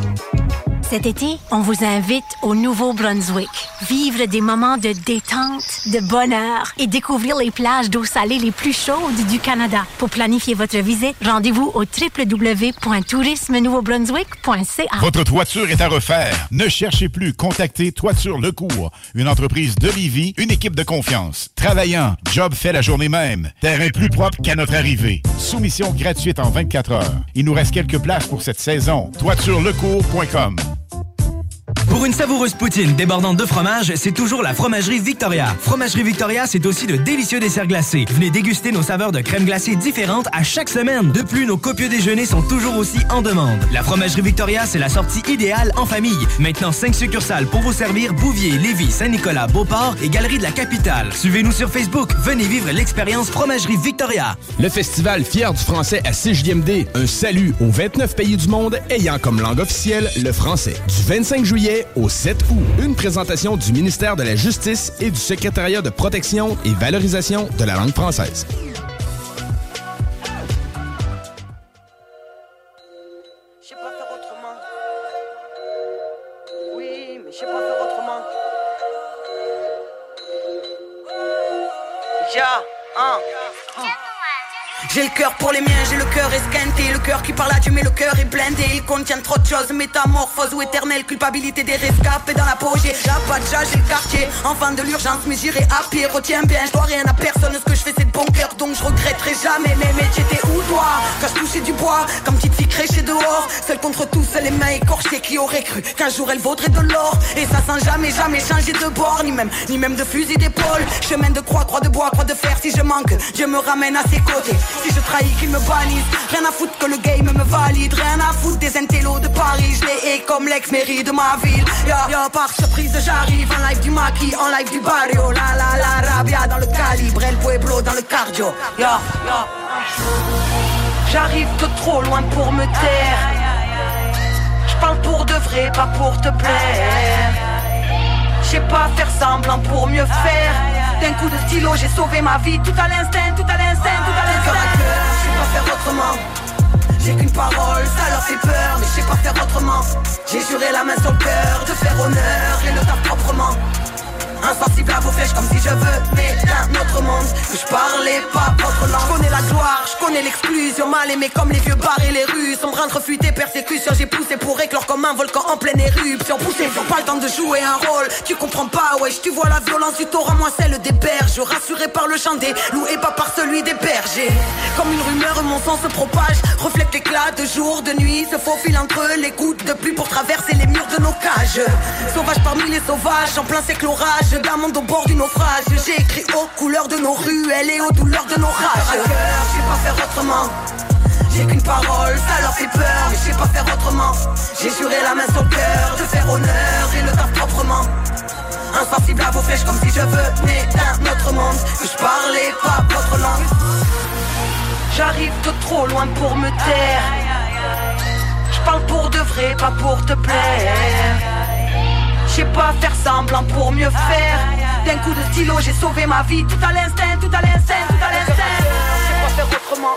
Cet été, on vous invite au Nouveau-Brunswick. Vivre des moments de détente, de bonheur et découvrir les plages d'eau salée les plus chaudes du Canada. Pour planifier votre visite, rendez-vous au www.tourisme-nouveau-brunswick.ca. Votre toiture est à refaire. Ne cherchez plus. Contactez Toiture Lecourt, une entreprise de Lévis, une équipe de confiance. Travaillant, job fait la journée même. Terrain plus propre qu'à notre arrivée. Soumission gratuite en 24 heures. Il nous reste quelques places pour cette saison. ToitureLecourt.com Pour une savoureuse poutine débordante de fromage, c'est toujours la Fromagerie Victoria. Fromagerie Victoria, c'est aussi de délicieux desserts glacés. Venez déguster nos saveurs de crème glacée différentes à chaque semaine. De plus, nos copieux déjeuners sont toujours aussi en demande. La Fromagerie Victoria, c'est la sortie idéale en famille. Maintenant, 5 succursales pour vous servir Bouvier, Lévis, Saint-Nicolas, Beauport et Galerie de la Capitale. Suivez-nous sur Facebook. Venez vivre l'expérience Fromagerie Victoria. Le festival Fier du français à CJMD. Un salut aux 29 pays du monde ayant comme langue officielle le français. Du 25 juillet au 7 août. Une présentation du ministère de la Justice et du secrétariat de protection et valorisation de la langue française. J'ai le cœur pour les miens, j'ai le cœur esquinté. Le cœur qui parle à Dieu mais le cœur est blindé. Il contient trop de choses, métamorphose ou éternelle. Culpabilité des rescapés dans la peau J'ai la paja, j'ai le quartier. Enfant de l'urgence mais j'irai à pied. Retiens bien, je dois rien à personne. Ce que je fais c'est de bon cœur donc je regretterai jamais. Mais mais t'étais où toi? Quand je touchais du bois Comme petite fille créchée dehors. Seule contre tous, les mains écorchées Qui aurait cru qu'un jour elle vaudrait de l'or. Et ça sans jamais jamais changer de bord Ni même, ni même de fusil d'épaule. Chemin de croix, croix de bois, croix de fer Si je manque, Dieu me ramène à ses côtés si je trahis, qu'il me bannisse Rien à foutre que le game me valide. Rien à foutre des intellos de Paris. Je les comme l'ex-mairie de ma ville. Ya, ya, par surprise j'arrive. En live du maquis, en live du barrio. La la la rabia dans le calibre. El pueblo dans le cardio. Ya J'arrive de trop loin pour me taire. Je parle pour de vrai, pas pour te plaire. Je sais pas faire semblant pour mieux faire d'un coup de stylo, j'ai sauvé ma vie. Tout à l'instinct, tout à l'instinct, tout à l'instinct. Cœur à cœur, je sais pas faire autrement. J'ai qu'une parole, ça leur fait peur Mais je sais pas faire autrement. J'ai juré la main sur le cœur De faire honneur et le taf proprement Insensible à vos flèches comme si je venais d'un autre monde Que je parlais pas votre langue. Je connais la gloire, je connais l'exclusion. Mal aimé comme les vieux bars et les rues. Sombre fuite et persécution. J'ai poussé pour éclore comme un volcan en pleine éruption. Poussé, faut pas le temps de jouer un rôle. Tu comprends pas, wesh, tu vois la violence du taureau Moi celle des berges, rassuré par le chant des loups Et pas par celui des bergers. Comme une rumeur, mon sang se propage. Reflète l'éclat de jour, de nuit. Se faufile entre les gouttes de pluie Pour traverser les murs de nos cages. Sauvage parmi les sauvages, en plein siècle D'un monde au bord du naufrage J'ai écrit aux couleurs de nos ruelles Et aux douleurs de nos rages Je sais pas faire autrement j'ai qu'une parole, ça leur fait peur, mais je sais pas faire autrement. J'ai juré la main sur le cœur de faire honneur et le taf proprement. Insensible à vos flèches comme si je venais d'un autre monde, que je parlais pas votre langue. J'arrive trop loin pour me taire. Je parle pour de vrai, pas pour te plaire. Je sais pas faire semblant pour mieux faire. D'un coup de stylo, j'ai sauvé ma vie. Tout à l'instinct, tout à l'instinct, tout à l'instinct. Je sais pas faire autrement.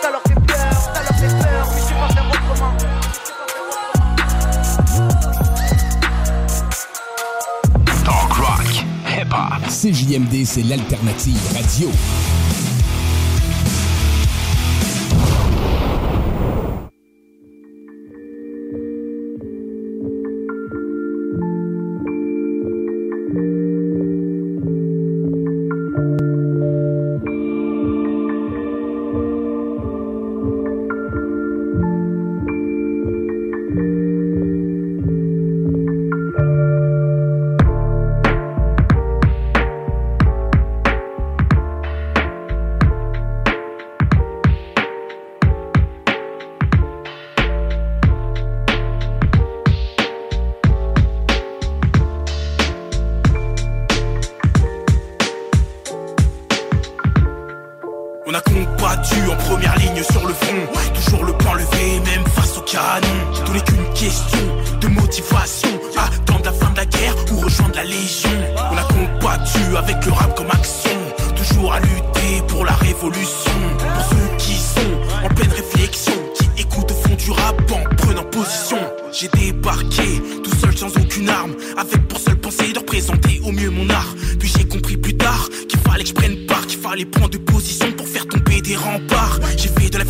Ça leur fait peur, ça leur fait peur, mais je sais pas faire autrement. Talk rock, hip hop. CJMD, c'est l'alternative radio.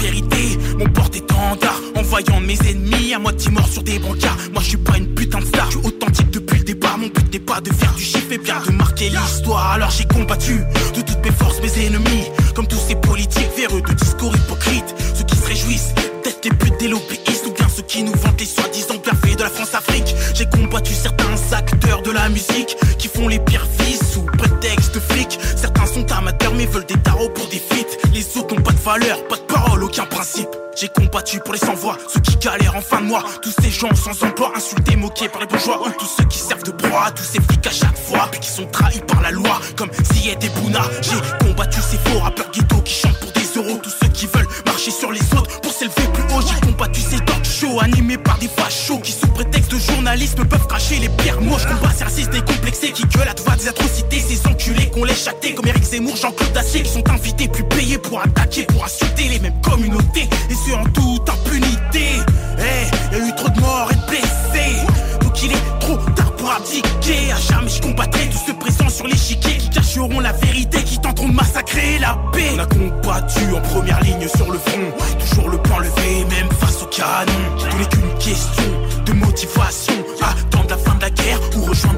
Vérité. Mon porte-étendard En voyant mes ennemis à moitié morts sur des brancards. Moi je suis pas une putain de star, je suis authentique depuis le départ. Mon but n'est pas de faire du chiffre mais bien de marquer l'histoire. Alors j'ai combattu de toutes mes forces mes ennemis Comme tous ces politiques véreux de discours hypocrites. Ceux qui se réjouissent d'être les putes des lobbyistes Ou bien ceux qui nous vantent les soi-disant bienfaits de la France-Afrique. J'ai combattu certains acteurs de la musique pas de parole, aucun principe. J'ai combattu pour les sans-voix, ceux qui galèrent en fin de mois. Tous ces gens sans emploi, insultés, moqués par les bourgeois. Tous ceux qui servent de proie, tous ces flics à chaque fois Puis qui sont trahis par la loi, comme Ziyed et Bouna J'ai combattu ces faux rappeurs ghetto qui chantent pour des euros. Tous ceux qui veulent marcher sur les autres pour s'élever plus haut. J'ai combattu ces talk shows animés par des fachos Qui sous prétexte de journalisme peuvent cracher les pires mots Je combat ces racistes décomplexés qui gueulent à va des atrocités Ces enculés qu'on laisse chater comme Eric Zemmour, Jean-Claude Dacier Qui sont invités puis payés pour attaquer, pour insulter les mêmes communautés. Et ce en toute impunité. Eh, y a eu trop de morts et de blessés. Donc il est trop tard pour abdiquer. À jamais je combattrai tous ceux présents sur l'échiquier Qui cacheront la vérité, qui tenteront de massacrer la paix. On a combattu en première ligne sur le front. Toujours le point levé, même face au canon. Tout n'est qu'une question de motivation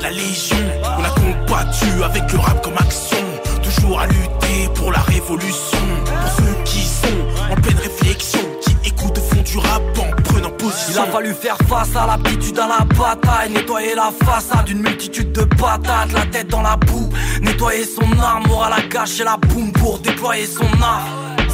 la légion. On a combattu avec le rap comme action Toujours à lutter pour la révolution. Pour ceux qui sont en pleine réflexion Qui écoutent au fond du rap en prenant position. Il a fallu faire face à l'habitude à la bataille. Nettoyer la façade d'une multitude de patates. La tête dans la boue, nettoyer son arme à la gâche et la boum pour déployer son art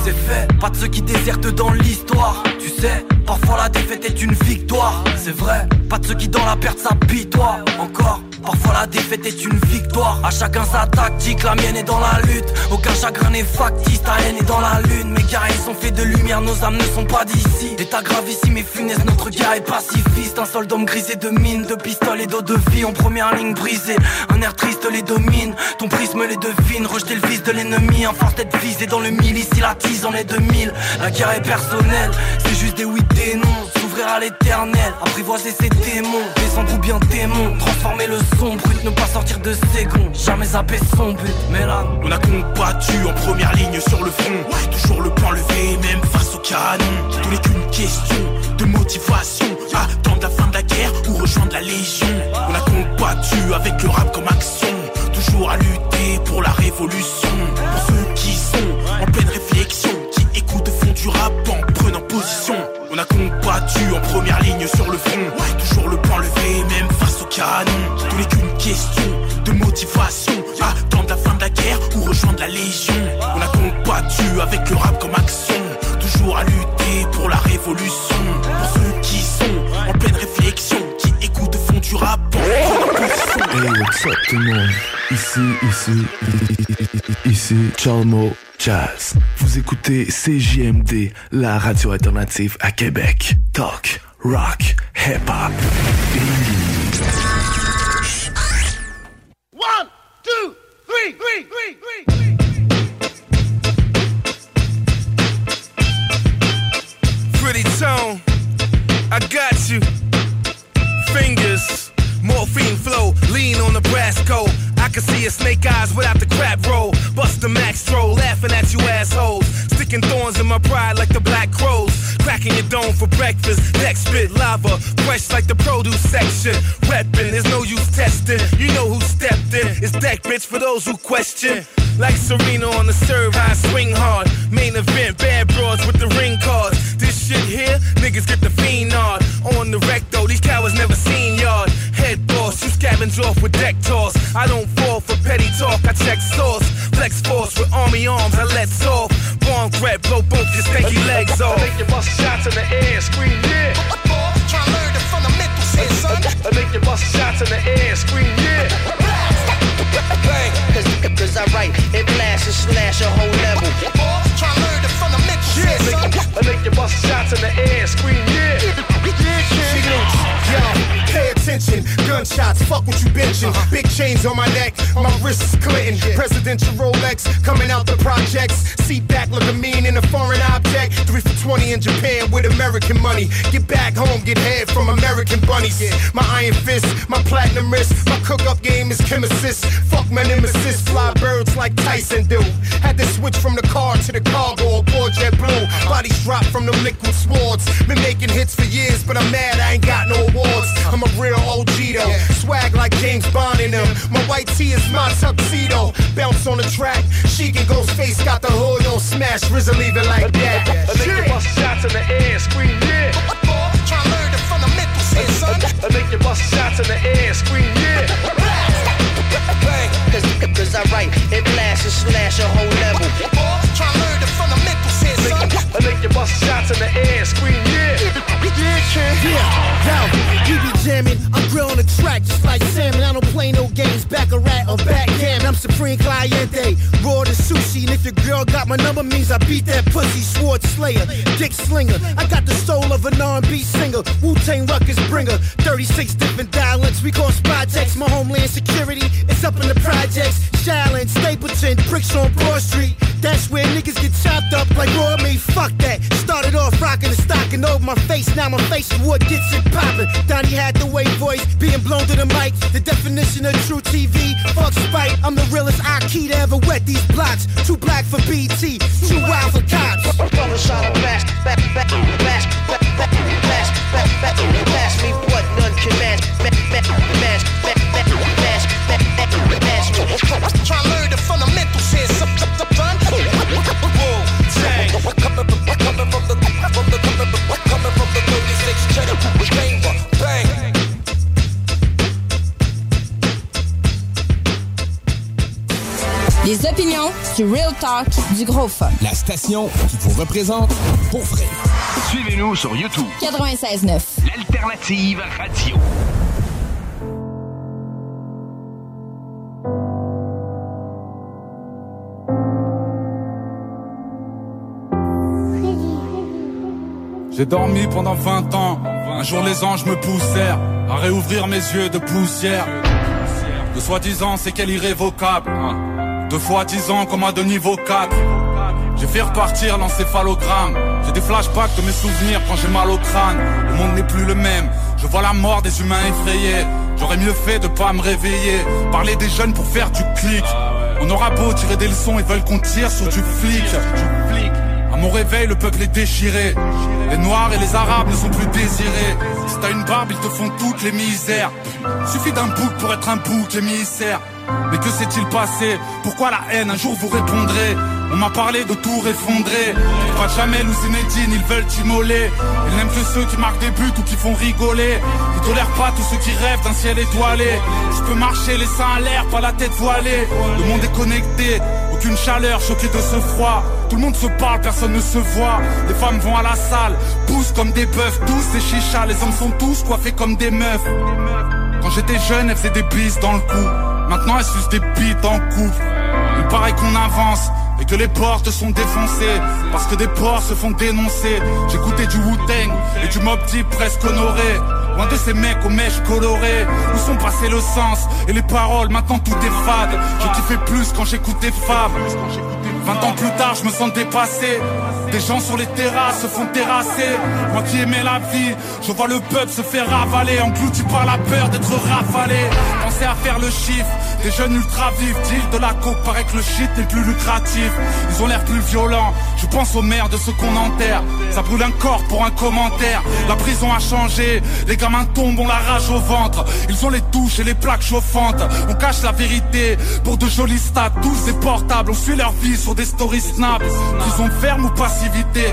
c'est fait, pas de ceux qui désertent dans l'histoire. Tu sais, parfois la défaite est une victoire. C'est vrai, pas de ceux qui dans la perte s'apitoient. Encore Parfois la défaite est une victoire. À chacun sa tactique, la mienne est dans la lutte. Aucun chagrin n'est factice, ta haine est dans la lune. Mes guerriers sont faits de lumière, nos âmes ne sont pas d'ici. D'état gravissime et funeste, notre guerre est pacifiste. Un soldat grisé de mine, de pistoles et d'eau de vie En première ligne brisée, un air triste les domine Ton prisme les devine, rejeter le vice de l'ennemi En force d'être visé dans le mille, ici la tise en est 2000 La guerre est personnelle, c'est juste des oui des non s'ouvrir à l'éternel, apprivoiser ses démons, descendre ou bien démons, transformer le son brut, ne pas sortir de ses gonds, jamais zapper son but. Mais là, on a combattu en première ligne sur le front, toujours le point levé, même face au canon. Tout n'est qu'une question de motivation, attendre la fin de la guerre ou rejoindre la légion. On a combattu avec le rap comme action, toujours à lutter pour la révolution. En première ligne sur le front, toujours le point levé, même face au canon. Tout n'est qu'une question de motivation, attendre la fin de la guerre ou rejoindre la légion. On a combattu avec le rap comme action, toujours à lutter pour la révolution. Pour ceux qui sont en pleine réflexion, qui écoutent fond du rap. Hey, what's up tout le monde? Ici, ici, ici, Chalmo Jazz. Vous écoutez CJMD, la radio alternative à Québec. Talk, rock, hip-hop. One, two, three, three, three, three. Pretty tone, I got you. Fingers, morphine flow, lean on the brass coat. I can see your snake eyes without the crap roll. Bust the max troll, laughing at you assholes. Sticking thorns in my pride like the black crows. Cracking your dome for breakfast. Neck spit lava, fresh like the produce section. Weapon, there's no use testing. You know who stepped in. It's deck bitch for those who question. Like Serena on the serve, I swing hard. Main event, bad broads with the ring cards. This shit here, niggas get the fiend nod. On the wreck though, these cowards never seen yard. Head boss, you scavenge off with deck toss. I don't fall for petty talk, I check source. Flex force with army arms, I let off. Bomb grab, blow both your stanky legs off. I make you bust shots in the air, scream yeah. Try to learn the fundamentals here, son. I make you bust shots in the air, scream yeah. Bang, cause, cause I write and blast and slash a whole level. Try to learn the fundamentals here, son. I make you bust shots in the air, scream yeah. Attention, gunshots, fuck what you bitchin'. Uh-huh. Big chains on my neck, my uh-huh. wrists Clinton. Presidential Rolex coming out the projects. Seat back looking mean in a foreign object. Three for 20 in Japan with American money. Get back home, get head from American bunnies. My iron fist, my platinum wrist, my cook up game is chemist. Fuck my nemesis, fly birds like Tyson do. Had to switch from the car to the cargo aboard JetBlue. Uh-huh. Bodies drop from the liquid swords. Been making hits for years, but I'm mad I ain't got no awards. I'm a real Though. Swag like James Bond in them. My white tee is my tuxedo. Bounce on the track. She can go face, got the hood on smash. RZA leave it like that. I make you bust shots in the air, scream yeah. Try to learn the fundamentals here, son. I make you bust shots in the air, scream yeah. Cause, cause I write and blast and slash a whole level. Try to learn the fundamentals here, son. I make you bust shots in the air, scream yeah. Yeah, yo, you be jamming, I'm grilling the track just like salmon. I don't play no games, back a rat or backgammon. I'm supreme cliente, raw to sushi. And if your girl got my number, means I beat that pussy. Sword slayer, dick slinger. I got the soul of an R&B singer, Wu Tang Ruckus bringer. 36 different dialects, we call spot checks. My homeland security, it's up in the projects. Shaolin, Stapleton, bricks on Broad Street. That's where niggas get chopped up like raw meat. Fuck that. Started off rocking the stocking over my face face, now my face is what gets it poppin'. Donnie had the way voice, being blown to the mic. The definition of true TV, fuck spite. I'm the realest IQ to ever wet these blocks. Too black for BT, too wild for cops. Don't shot a bash, bash, me what none can match, match, match, match, match, match, match, match, match, match, match, Les opinions du Real Talk du Gros Fun. La station qui vous représente pour vrai. Suivez-nous sur YouTube. 96.9. L'alternative radio. J'ai dormi pendant 20 ans. Un jour les anges me poussèrent à réouvrir mes yeux de poussière. De soi-disant c'est qu'elle irrévocable. Deux fois dix ans comme un de niveau 4. J'ai fait repartir l'encéphalogramme. J'ai des flashbacks de mes souvenirs quand j'ai mal au crâne. Le monde n'est plus le même. Je vois la mort des humains effrayés. J'aurais mieux fait de pas me réveiller. Parler des jeunes pour faire du clic. On aura beau tirer des leçons, ils veulent qu'on tire sur du flic. À mon réveil, le peuple est déchiré. Les noirs et les arabes ne sont plus désirés. Si t'as une barbe, ils te font toutes les misères. Suffit d'un bouc pour être un bouc émissaire. Mais que s'est-il passé? Pourquoi la haine Un jour vous répondrez? On m'a parlé de tout effondrer. Pas jamais nous Zinedine, ils veulent t'immoler. Ils n'aiment que ceux qui marquent des buts ou qui font rigoler. Ils tolèrent pas tous ceux qui rêvent d'un ciel étoilé. Je peux marcher les seins à l'air, pas la tête voilée. Le monde est connecté, aucune chaleur, choqué de ce froid. Tout le monde se parle, personne ne se voit. Les femmes vont à la salle, poussent comme des bœufs, tous des chichas. Les hommes sont tous coiffés comme des meufs. Quand j'étais jeune, elles faisaient des bises dans le cou. Maintenant, elles sucent des bites en coupe. Il paraît qu'on avance et que les portes sont défoncées parce que des porcs se font dénoncer. J'écoutais du Wu-Tang et du Mob Deep presque honoré. Loin de ces mecs aux mèches colorées Où sont passés le sens et les paroles. Maintenant tout est fade. Je kiffais plus quand j'écoutais Fab. 20 ans plus tard je me sens dépassé Des gens sur les terrasses se font terrasser. Moi qui aimais la vie Je vois le peuple se faire ravaler Englouti par la peur d'être rafalé. Pensez à faire le chiffre. Des jeunes ultra vifs Deal de la coke Paraît que le shit est plus lucratif. Ils ont l'air plus violents. Je pense aux mères de ceux qu'on enterre. Ça brûle un corps pour un commentaire. La prison a changé. Les gamins tombent, on la rage au ventre. Ils ont les touches et les plaques chauffantes. On cache la vérité pour de jolis stats. Tous des portables, on suit leur vie sur des stories snap. Prison ferme ou passivité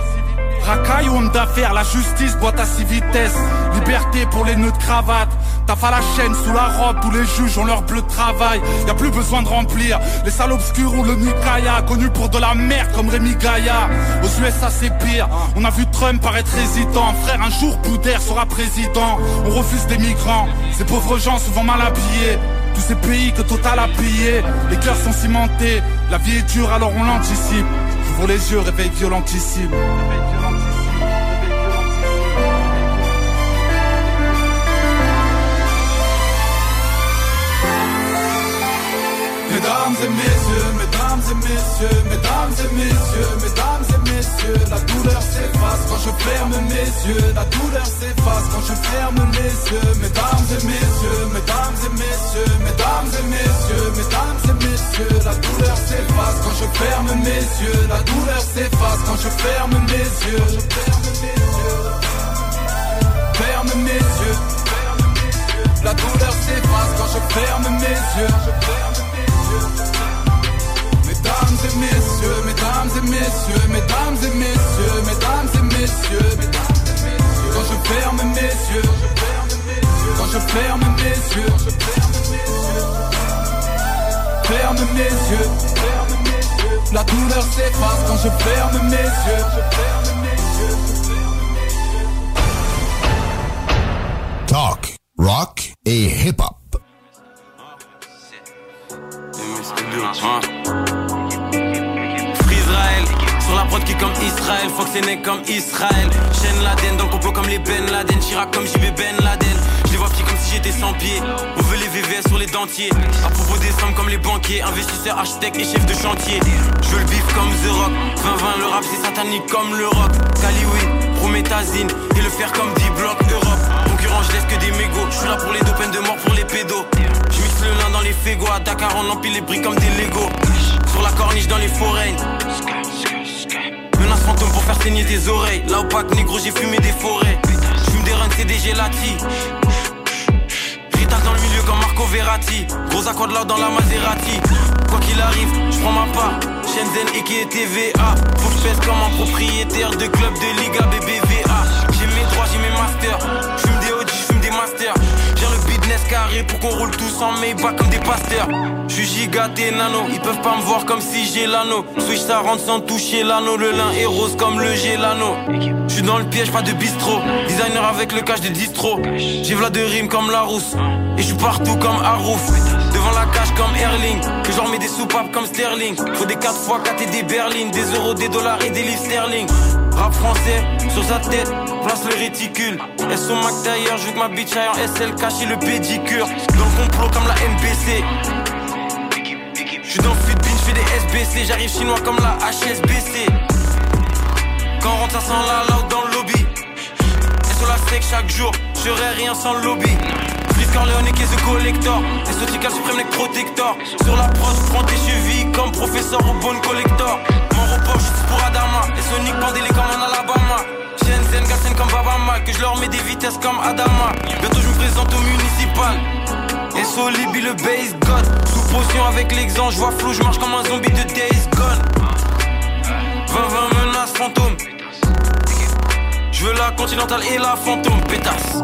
d'affaires, la justice boite à six vitesses. Liberté pour les nœuds de cravate. Taf à la chaîne, sous la robe, tous les juges ont leur bleu de travail. Y a plus besoin de remplir Les salles obscures ou le Nikaya. Connu pour de la merde comme Rémi Gaïa. Aux USA c'est pire. On a vu Trump paraître hésitant. Frère un jour Boudère sera président. On refuse des migrants. Ces pauvres gens souvent mal habillés. Tous ces pays que Total a pillés. Les cœurs sont cimentés. La vie est dure alors on l'anticipe J'ouvre les yeux, réveil violentissime. Mesdames et messieurs, mesdames et messieurs, mesdames et messieurs, mesdames la douleur s'efface quand je ferme mes yeux, la douleur s'efface quand je ferme les yeux, mesdames et messieurs, mesdames et messieurs, mesdames et messieurs, mesdames et messieurs, la douleur s'efface quand je ferme mes yeux, la douleur s'efface quand je ferme mes yeux, je ferme mes yeux, ferme mes yeux, la douleur s'efface quand je ferme mes yeux, je ferme mes yeux. Mesdames et messieurs, mesdames et messieurs, mesdames et messieurs, mesdames et messieurs, quand je ferme mes yeux, quand je ferme mes yeux, ferme mes yeux, la douleur s'efface quand je ferme mes yeux. Talk, rock et hip-hop. Hein. La prod qui comme Israël, Fox est né comme Israël. Chaîne Laden, dans le complot comme les Ben Laden, Chirac comme JB Ben Laden. Je les vois petits comme si j'étais sans pied. On veut les VVS sur les dentiers. À propos des sommes comme les banquiers, investisseurs, architectes et chefs de chantier. Je veux le bif comme The Rock. 20-20, le rap c'est satanique comme le rock. Caliwi, Prométhazine et le fer comme 10 blocs Europe. Concurrent, je laisse que des mégots. Je suis là pour les deux peines de mort pour les pédos. Je mixe le lin dans les fégos. À Dakar, on empile les briques comme des Legos. Sur la corniche dans les forêts. Fantôme pour faire saigner tes oreilles. Là au pack négro, j'ai fumé des forêts. J'fume des runs, c'est des gelati. Ritas dans le milieu comme Marco Verratti. Gros accord l'or dans la Maserati. Quoi qu'il arrive, j'prends ma part. Shenzhen et qui est TVA. Faut que comme un propriétaire de club de Liga BBVA. J'ai mes droits, j'ai mes masters. Pour qu'on roule tous en Maybach comme des pasteurs. J'suis gigaté nano, ils peuvent pas me voir comme si j'ai l'anneau. Switch ça rentre sans toucher l'anneau, le lin est rose comme le gélano. J'suis dans le piège, pas de bistrot. Designer avec le cache des distros. J'ai v'là de rimes comme la rousse. Et j'suis partout comme Harouf. Devant la cage comme Erling. Que j'en mets des soupapes comme Sterling. Faut des 4 x 4 et des berlines. Des euros, des dollars et des livres sterling. Rap français, sur sa tête, place le réticule. Elles sont Mac d'ailleurs, je ma bitch aille en SL cacher le pédicure. Dans le complot comme la MBC. J'suis dans le Fit j'fais des SBC. J'arrive chinois comme la HSBC. Quand on rentre, ça sent la loud dans le lobby. Et sur la sec chaque jour, je rien sans le lobby. Corleone qui est The Collector. Esotica Supreme Neck Protector. Sur la prod, prends tes chevilles comme professeur au bon collector. Mon repos, je pour Adama. Et Sonic Pandélé comme en Alabama. Comme Babama. Que je leur mets des vitesses comme Adama. Bientôt, je me présente au municipal. Et Solibi le base god Sous potion avec l'exemple, je vois flou, je marche comme un zombie de Days Gone 20-20 menaces fantômes Je veux la continentale et la fantôme pétasse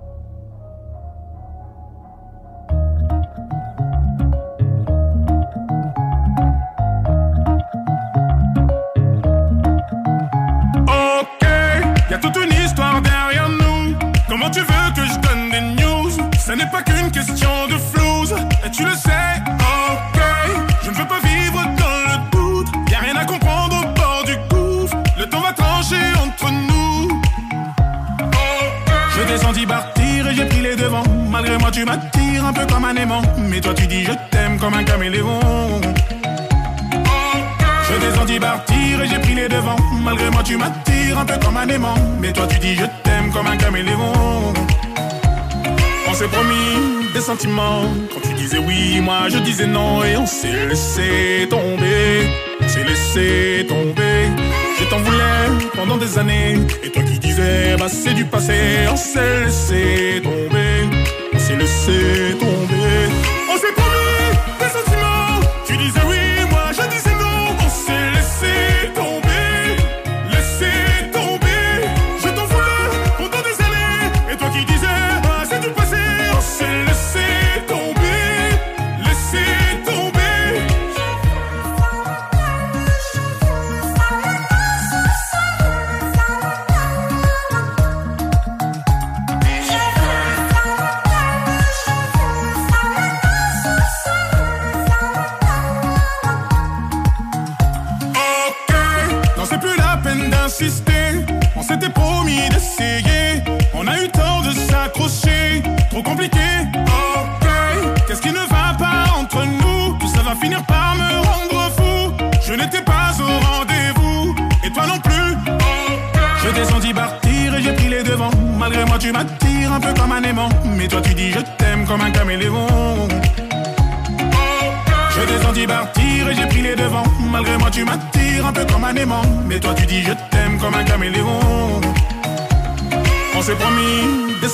Tu veux que je donne des news Ce n'est pas qu'une question de flouze, et tu le sais. Ok, je ne veux pas vivre dans le doute. Y a rien à comprendre au bord du gouffre. Le temps va trancher entre nous. Je t'ai senti partir et j'ai pris les devants. Malgré moi, tu m'attires un peu comme un aimant. Mais toi, tu dis je t'aime comme un caméléon. Je senti partir et j'ai pris les devants. Malgré moi, tu m'attires un peu comme un aimant. Mais toi, tu dis je t'aime comme un caméléon. On s'est promis des sentiments. Quand tu disais oui, moi je disais non. Et on s'est laissé tomber. On s'est laissé tomber. Je t'en voulais pendant des années. Et toi qui disais, bah c'est du passé. On s'est laissé tomber. On s'est laissé tomber.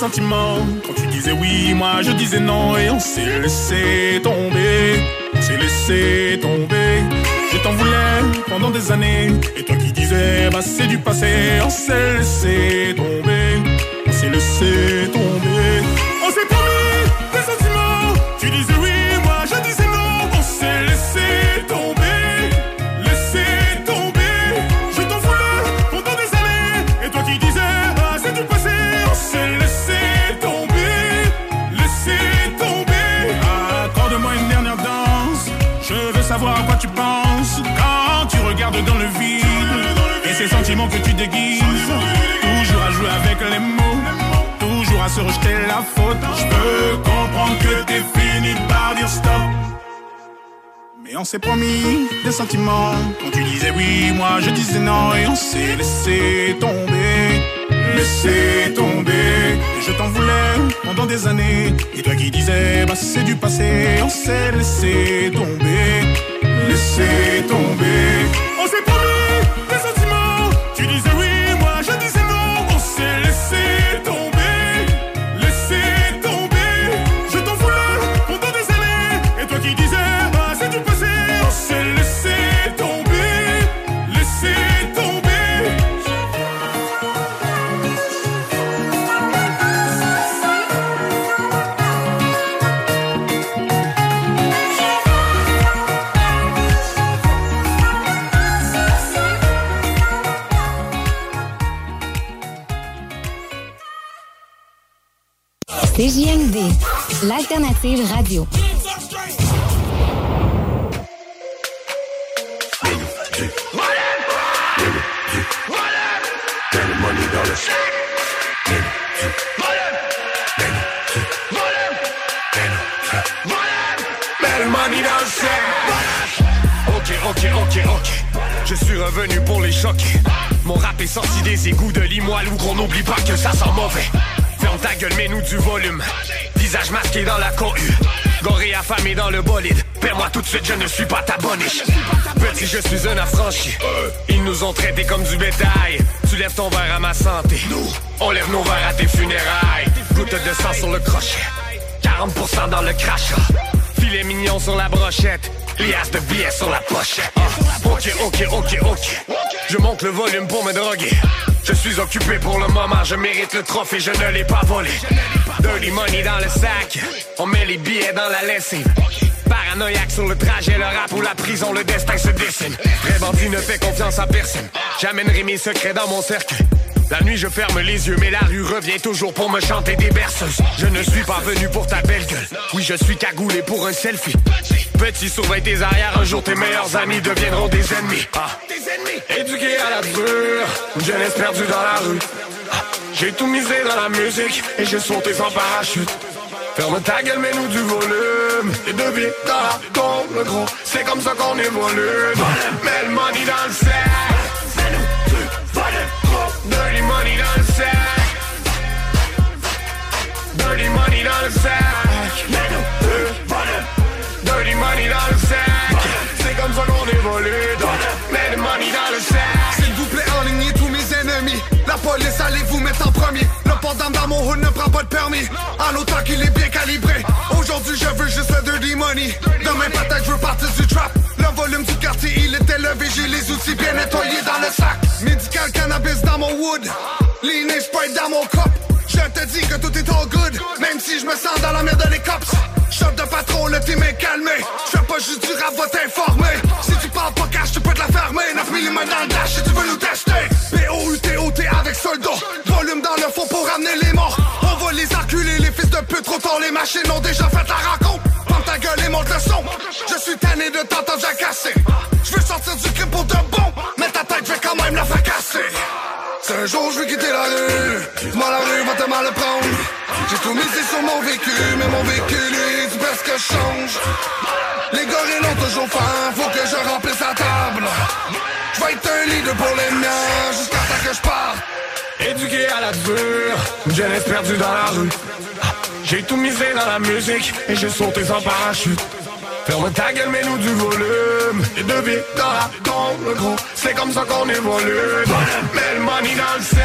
Quand tu disais oui, moi je disais non. Et on s'est laissé tomber. On s'est laissé tomber. Je t'en voulais pendant des années. Et toi qui disais, bah c'est du passé. On s'est laissé tomber. On s'est laissé tomber. Que tu déguises. Toujours à jouer avec les mots. Toujours à se rejeter la faute. Je peux comprendre que t'es fini par dire stop. Mais on s'est promis des sentiments. Quand tu disais oui, moi je disais non. Et on s'est laissé tomber. laissé tomber. Et je t'en voulais pendant des années. Et toi qui disais, bah c'est du passé, on s'est laissé tomber, laissé tomber. Du volume. Visage masqué dans la cohue. Goré affamé dans le bolide. Perds-moi tout de suite, je ne suis pas ta boniche. Petit, je suis un affranchi. Ils nous ont traités comme du bétail. Tu lèves ton verre à ma santé. Nous, on lève nos verres à tes funérailles. Goutte de sang sur le crochet. 40% dans le crachat. Filet mignon sur la brochette. Liasse de billets sur la pochette. Ah, ok, ok, ok, ok. Je monte le volume pour me droguer. Je suis occupé pour le moment, je mérite le trophée, je ne l'ai pas volé. Dirty money dans le sac, on met les billets dans la lessive. Paranoïaque sur le trajet, le rap ou la prison, le destin se dessine. Vrai bandit ne fait confiance à personne. J'amènerai mes secrets dans mon cercueil. La nuit je ferme les yeux mais la rue revient toujours pour me chanter des berceuses. Je ne suis pas venu pour ta belle gueule. Oui je suis cagoulé pour un selfie. Petit surveille tes arrières Un jour tes meilleurs amis deviendront des ennemis. Ah. Éduqué à la dure Une jeunesse perdue dans la rue. Ah. J'ai tout misé dans la musique Et j'ai sauté sans parachute. Ferme ta gueule, mets-nous du volume Et deux billes dans la tombe, gros C'est comme ça qu'on évolue. Mets le money dans le Dirty money dans le sac Dirty money dans le sac Mets-nous du volume Dirty money dans le sac C'est comme ça qu'on évolue Mets money dans le sac S'il vous plaît, enlignez tous mes ennemis. La police, allez vous mettre en premier? Le pendant dans mon hood ne prend pas de permis. En autant qu'il est bien calibré. Aujourd'hui, je veux juste le dirty money. Demain, peut-être, je veux partir du trap. Le volume du quartier, il est élevé. J'ai les outils bien nettoyés dans le sac. Médical cannabis dans mon wood. Lean Sprite dans mon cup. Je te dis que tout est all good. Même si je me sens dans la merde des cops. Shot de patron, le team est calmé. Je pas juste du rap, va t'informer. Si tu parles pas cash, tu peux te la fermer. 9 mm dans le dash si tu veux nous tester. P-O-U-T-O-T avec soldat. Volume dans le fond pour ramener les morts. Les enculer, les fils de pute. Trop tard, les machines ont déjà fait la rencontre. Prends ta gueule et monte le son. Je suis tanné de t'entendre jacasser. Je veux sortir du crime pour de bon. Mais ta tête, je vais quand même la fracasser. C'est un jour je vais quitter la rue Moi la rue va te mal le prendre J'ai tout misé sur mon véhicule Mais mon véhicule lui du presque change Les gorilles ont toujours faim Faut que je remplisse la table Je vais être un leader pour les miens Jusqu'à temps que je parte Éduqué à la dure, une jeunesse perdue dans la rue. J'ai tout misé dans la musique et j'ai sauté sans parachute. Ferme ta gueule, mets-nous du volume. Les deux billes dans la tombe, le gros. C'est comme ça qu'on évolue. Mets le money dans le sac.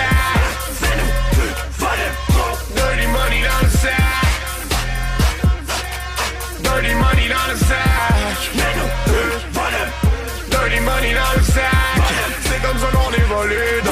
Dirty money dans le sac. Dirty money dans le sac. Dirty money dans le sac. C'est comme ça qu'on évolue.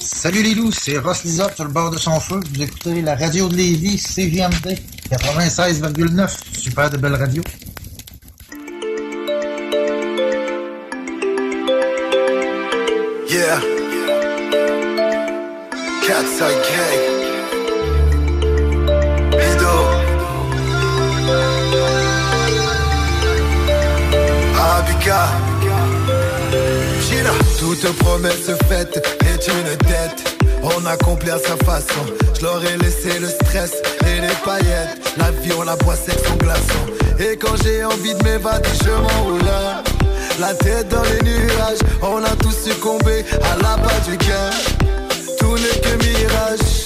Salut les loups, c'est Ross Lisotte sur le bord de son feu. Vous écoutez la radio de Lévis, CGMD 96,9. Super de belle radio. Yeah. Cat's. Gina. Tout promesse faite est une dette. On accomplit à sa façon. Je leur ai laissé le stress et les paillettes. La vie, on la boit son glaçon. Et quand j'ai envie de m'évader, je m'enroule La tête dans les nuages, on a tous succombé à la bas du cœur. Tout n'est que mirage.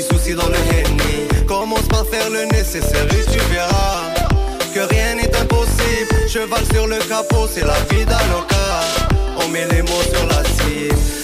Mes soucis dans le henny. Commence par faire le nécessaire et tu verras que rien n'est impossible. Cheval sur le capot, c'est la vie d'Aloca. On met les mots sur la cible.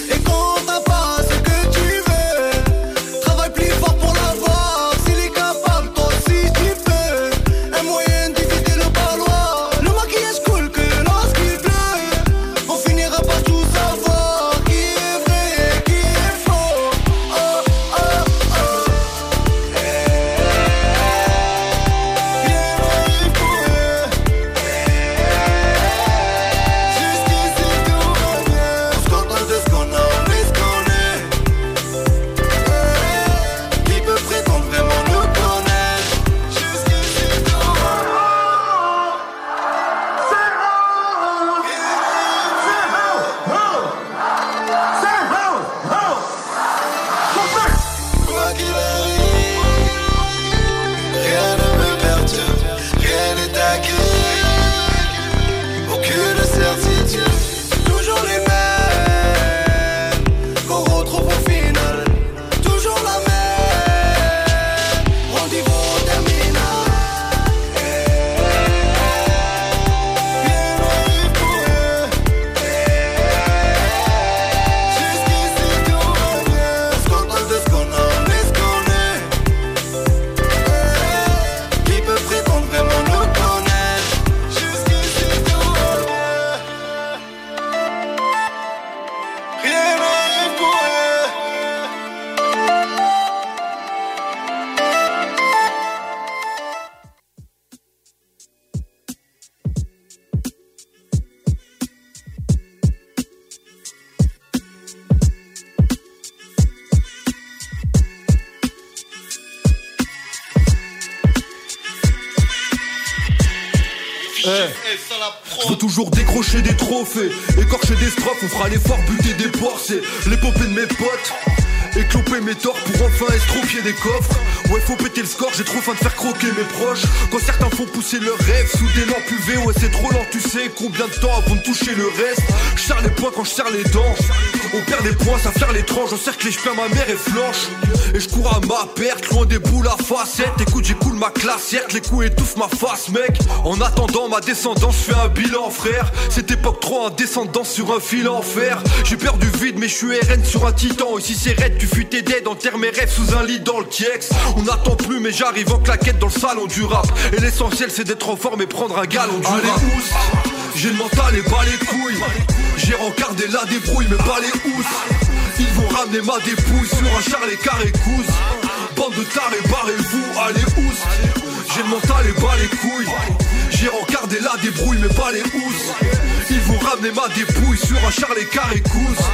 Écorcher des strophes, on fera l'effort, buter des porcs, c'est l'épopée de mes potes. Écloper mes torts pour enfin estropier des coffres. Ouais, faut péter le score, j'ai trop faim de faire croquer mes proches. Quand certains font pousser leurs rêves sous des lampes UV, ouais, c'est trop lent, tu sais combien de temps avant de toucher le reste. Je serre les poings quand je serre les dents. On perd des points, ça faire l'étrange. On cercle les cheveux, ma mère est flanche. Et je cours à ma perte, loin des boules à facettes. Écoute, j'écoule ma classe, certes, les coups étouffent ma face, mec. En attendant ma descendance, je fais un bilan, frère. Cette époque trop indescendant sur un fil en fer. J'ai peur du vide, mais je suis RN sur un titan. Ici c'est raide, tu fuis tes dead, enterre mes rêves sous un lit dans le Tiex. On n'attend plus, mais j'arrive en claquette dans le salon du rap. Et l'essentiel, c'est d'être en forme et prendre un galon du rap. J'ai le mental et pas les couilles. J'ai rencardé la débrouille, mais pas les housses. Ils vont ramener ma dépouille sur un char les carrés couses. Bande de tarés, barrez-vous, allez housses. J'ai le mental et pas les couilles. J'ai rencardé la débrouille, mais pas les housses. Ils vont ramener ma dépouille sur un char les carrés couses.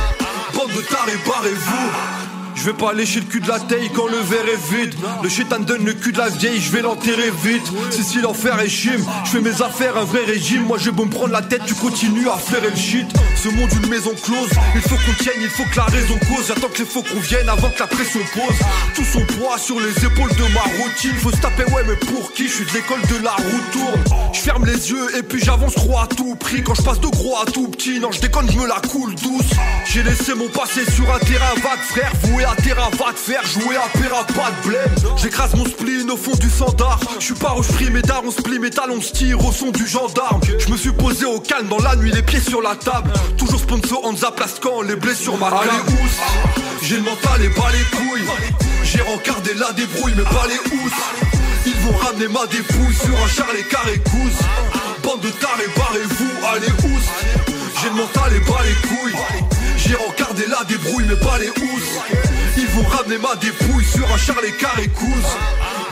Bande de tarés, barrez-vous. Je vais pas lécher le cul de la taille quand le verre est vide. Le chétan donne le cul de la vieille, je vais l'enterrer vite. C'est si l'enfer est chim, je fais mes affaires, un vrai régime. Moi j'ai beau me prendre la tête, tu continues à flairer le shit. Ce monde une maison close, il faut qu'on tienne, il faut que la raison cause. J'attends que les faux conviennent avant que la pression pose. Tout son poids sur les épaules de ma routine. Faut se taper, ouais, mais pour qui? Je suis de l'école de la route tourne. Je ferme les yeux et puis j'avance trop à tout prix. Quand je passe de gros à tout petit, non, je déconne, je me la coule douce. J'ai laissé mon passé sur un terrain vague, frère, voué à la terre va te faire jouer à Péra, pas de blême. J'écrase mon spleen au fond du sandar. Je suis pas je prie mes dards, on split mes talons, tire au son du gendarme. Je me suis posé au calme dans la nuit, les pieds sur la table. Toujours sponsor Anza Plascan, les blés sur ma table. Allez, j'ai le mental et pas les couilles. J'ai rencardé la débrouille, mais pas les housses. Ils vont ramener ma dépouille sur un char les carrés. Bande de tarés, barrez-vous, allez oust. J'ai le mental et pas les couilles. J'ai rencardé la débrouille, mais pas les housses. Vont ramener ma dépouille sur un char les carrés couses.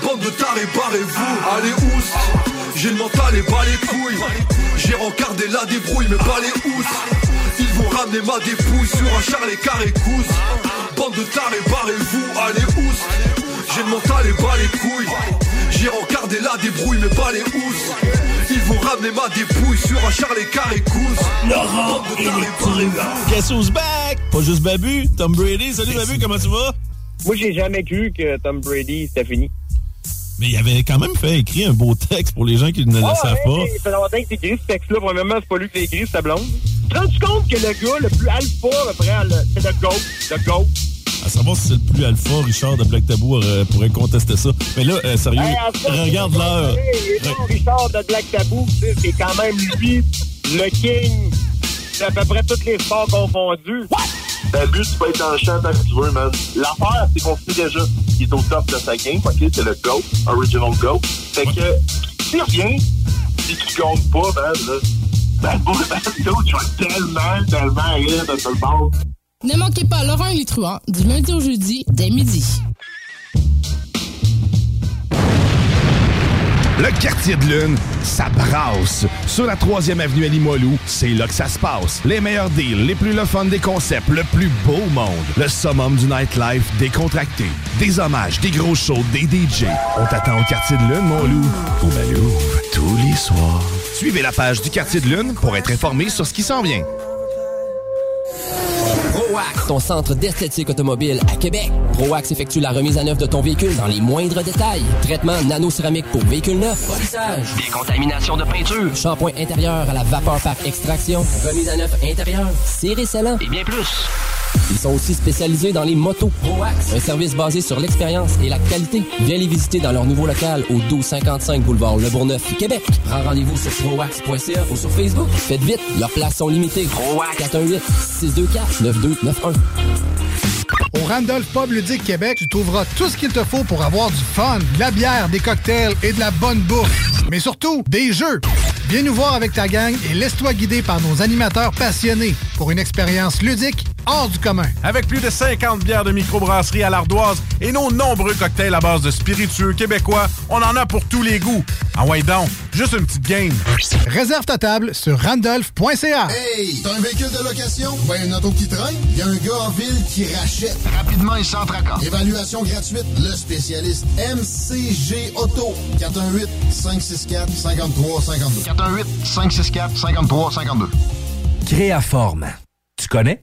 Bande de tarés, barrez-vous, allez oust. J'ai le mental et pas les couilles. J'ai rencardé la débrouille, mais pas les housses. Ils vont ramener ma dépouille sur un char les carrés couses. Bande de tarés, barrez-vous, allez oust. J'ai le mental et pas les couilles. J'ai rencardé la débrouille, mais pas les housses. Ils vont ramener ma dépouille sur un Charlie Carré Laurent Guess who's back? Pas juste Babu, Tom Brady. Salut Babu, comment tu vas? Moi, j'ai jamais cru que Tom Brady, c'était fini. Mais il avait quand même fait écrire un beau texte pour les gens qui ne le Ah, savent ouais, pas. Ça fait longtemps que c'est écrit ce texte-là. Premièrement, c'est pas lui qui l'a écrit, c'est sa blonde. Tu te rends compte que le gars le plus alpha, après, le- c'est le GOAT. Le GOAT. À savoir si c'est le plus alpha, Richard de Black Tabou euh, pourrait contester ça. Mais là, euh, sérieux, Hey, en fait, regarde l'heure. Richard de Black Tabou, c'est quand même lui, le king d'à peu près tous les sports confondus. Babu, tu peux être dans le champ tant que tu veux, man. L'affaire, c'est qu'on sait déjà qu'il est au top de sa game, ok? C'est le GOAT, original GOAT. Fait que, s'il revient, si tu gagne pas, man, là, ben, moi, ben, tu vas tellement, tellement rire de tout le monde. Ne manquez pas Laurent et les truands du lundi au jeudi dès midi. Le quartier de lune, ça brasse. Sur la 3e avenue à Limoilou, c'est là que ça se passe. Les meilleurs deals, les plus le des concepts, le plus beau monde. Le summum du nightlife décontracté. Des hommages, des gros shows, des DJ. On t'attend au quartier de lune, mon loup. Au Malou, tous les soirs. Suivez la page du quartier de lune pour être informé sur ce qui s'en vient. ProAx, ton centre d'esthétique automobile à Québec. ProAx effectue la remise à neuf de ton véhicule dans les moindres détails. Traitement nano-céramique pour véhicule neuf, polissage, décontamination de peinture, shampoing intérieur à la vapeur par extraction, remise à neuf intérieure, serré scellant. Et bien plus. Ils sont aussi spécialisés dans les motos. ProAx, un service basé sur l'expérience et la qualité. Viens les visiter dans leur nouveau local au 1255 boulevard Le Bourgneuf, Québec. Prends rendez-vous sur proax.ca ou sur Facebook. Faites vite, leurs places sont limitées. ProAx 418 624 9291. Au Randolph Pub Ludique Québec, tu trouveras tout ce qu'il te faut pour avoir du fun, de la bière, des cocktails et de la bonne bouffe. Mais surtout, des jeux. Viens nous voir avec ta gang et laisse-toi guider par nos animateurs passionnés pour une expérience ludique hors du commun. Avec plus de 50 bières de microbrasserie à l'ardoise et nos nombreux cocktails à base de spiritueux québécois, on en a pour tous les goûts. Ah ouais donc, juste une petite game. Réserve ta table sur randolph.ca. Hey, t'as un véhicule de location? Ben, une auto qui traîne? Il y a un gars en ville qui rachète. Rapidement et sans tracas. Évaluation gratuite. Le spécialiste MCG Auto. 418-564-5352. 418-564-5352. Créaforme. Tu connais?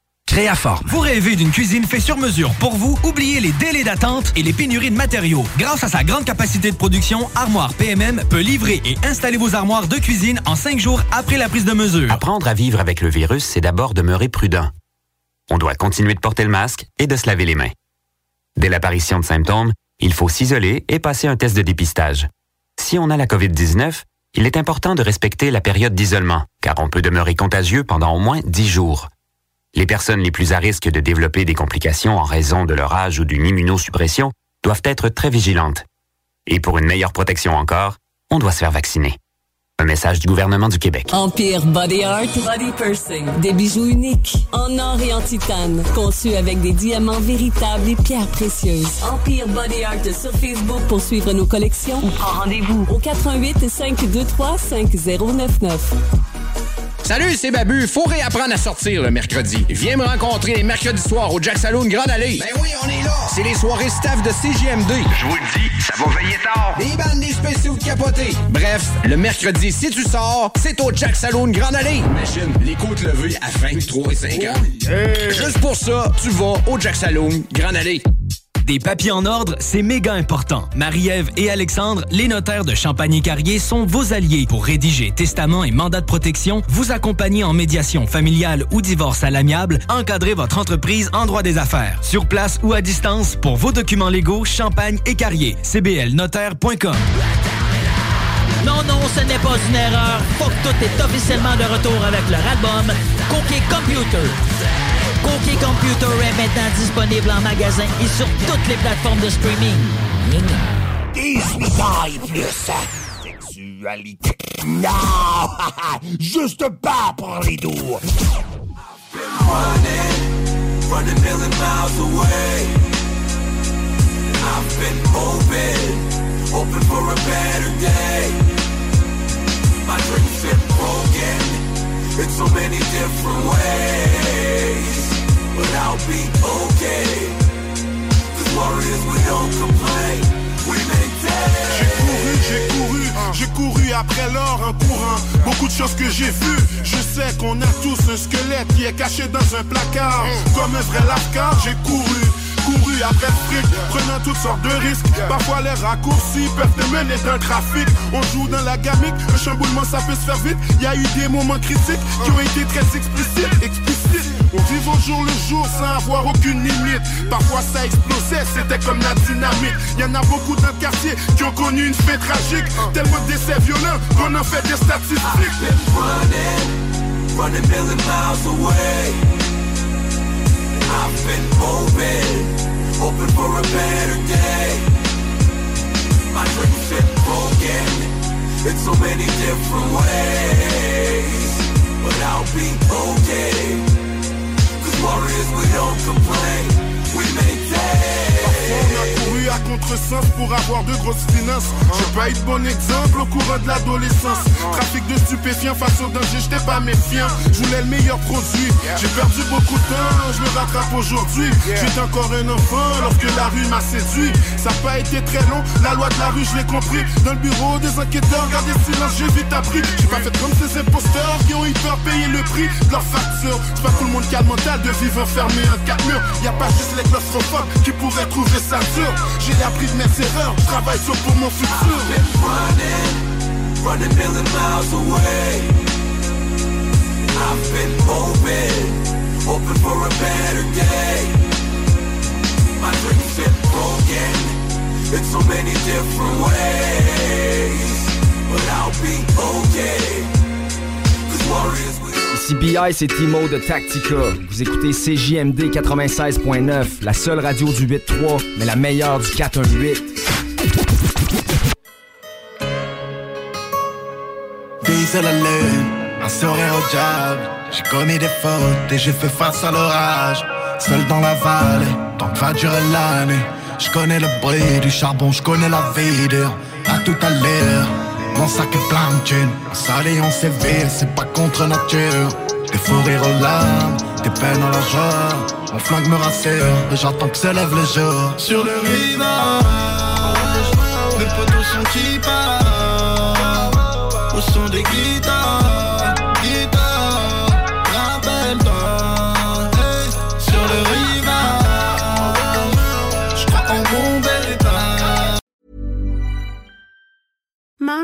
Créaforme. Vous rêvez d'une cuisine faite sur mesure pour vous? Oubliez les délais d'attente et les pénuries de matériaux. Grâce à sa grande capacité de production, Armoire PMM peut livrer et installer vos armoires de cuisine en cinq jours après la prise de mesure. Apprendre à vivre avec le virus, c'est d'abord demeurer prudent. On doit continuer de porter le masque et de se laver les mains. Dès l'apparition de symptômes, il faut s'isoler et passer un test de dépistage. Si on a la COVID-19, il est important de respecter la période d'isolement, car on peut demeurer contagieux pendant au moins 10 jours. Les personnes les plus à risque de développer des complications en raison de leur âge ou d'une immunosuppression doivent être très vigilantes. Et pour une meilleure protection encore, on doit se faire vacciner. Un message du gouvernement du Québec. Empire Body Art, Body Pursing. Des bijoux uniques, en or et en titane, conçus avec des diamants véritables et pierres précieuses. Empire Body Art sur Facebook pour suivre nos collections ou rendez-vous au 88 523 5099. Salut, c'est Babu. Faut réapprendre à sortir le mercredi. Viens me rencontrer les mercredis soirs au Jack Saloon Grande Allée. Ben oui, on est là. C'est les soirées staff de CGMD. Je vous le dis, ça va veiller tard. Des bandes, des spéciaux de capotés. Bref, le mercredi, si tu sors, c'est au Jack Saloon Grande Allée. Imagine, les côtes levées à 23 et 50. Juste pour ça, tu vas au Jack Saloon Grande Allée. Des papiers en ordre, c'est méga important. Marie-Ève et Alexandre, les notaires de Champagne-Carrier, sont vos alliés pour rédiger testament et mandat de protection, vous accompagner en médiation familiale ou divorce à l'amiable, encadrer votre entreprise en droit des affaires. Sur place ou à distance, pour vos documents légaux, Champagne et Carrier. cblnotaire.com. Non, non, ce n'est pas une erreur. Fuck tout est officiellement de retour avec leur album Cookie Computer. Cookie Computer est maintenant disponible en magasin et sur toutes les plateformes de streaming. 18 ans et plus. Sexualité. Non! Juste pas pour les doux. running million miles away. I've been hoping, hoping for a better day. My dreams been broken in so many different ways. J'ai couru, j'ai couru, j'ai couru après l'or en courant. Beaucoup de choses que j'ai vues. Je sais qu'on a tous un squelette qui est caché dans un placard. Comme un vrai lascar, j'ai couru. Couru après fric, prenant toutes sortes de risques. Parfois les raccourcis peuvent te mener le trafic. On joue dans la gamique, le chamboulement ça peut se faire vite. Y a eu des moments critiques qui ont été très explicites, explicites. On vit au jour le jour sans avoir aucune limite. Parfois ça explosait, c'était comme la dynamite. Y en a beaucoup dans le quartier qui ont connu une fin tragique. Tellement de décès violents qu'on en fait des statistiques. running, running million miles away. I've been hoping, hoping for a better day. My dreams been broken in so many different ways. But I'll be okay. Cause warriors, we don't complain. We maintain. On couru à contre-sens pour avoir de grosses finances. J'ai pas eu de bon exemple au courant de l'adolescence. Trafic de stupéfiants face au danger, j'étais pas méfiant. Je voulais le meilleur produit. J'ai perdu beaucoup de temps, je me rattrape aujourd'hui. J'étais encore un enfant lorsque la rue m'a séduit. Ça a pas été très long, la loi de la rue, je l'ai compris. Dans le bureau des enquêteurs, gardez silence, j'ai vite appris. J'ai pas fait comme ces imposteurs qui ont eu peur payer le prix de leur facture. C'est pas tout le monde qui a le mental de vivre enfermé en quatre murs. Y a pas juste les claustrophobes qui pourraient trouver ça dur. J'ai appris de mes erreurs, travaille sur pour mon futur. running, running. I've been hoping, hoping for a better day. My dreams been broken in so many different ways. But I'll be okay. Ici BI, c'est Timo de Tactica. Vous écoutez CJMD 96.9, la seule radio du 8.3, mais la meilleure du 418. Bise à la lune, un sourire au diable. J'ai commis des fautes et j'ai fait face à l'orage. Seul dans la vallée, tant que va durer l'année. Je connais le bruit du charbon, je connais la vie dur. À tout à l'heure, mon sac est plein de thunes. On s'allie, on séville, c'est pas contre nature. Des fous rires aux larmes, des peines à la joie. Mon flingue me rassure, et j'attends que s'élève le jour. Sur le rivage, mes potos sont qui partent au son des guitares,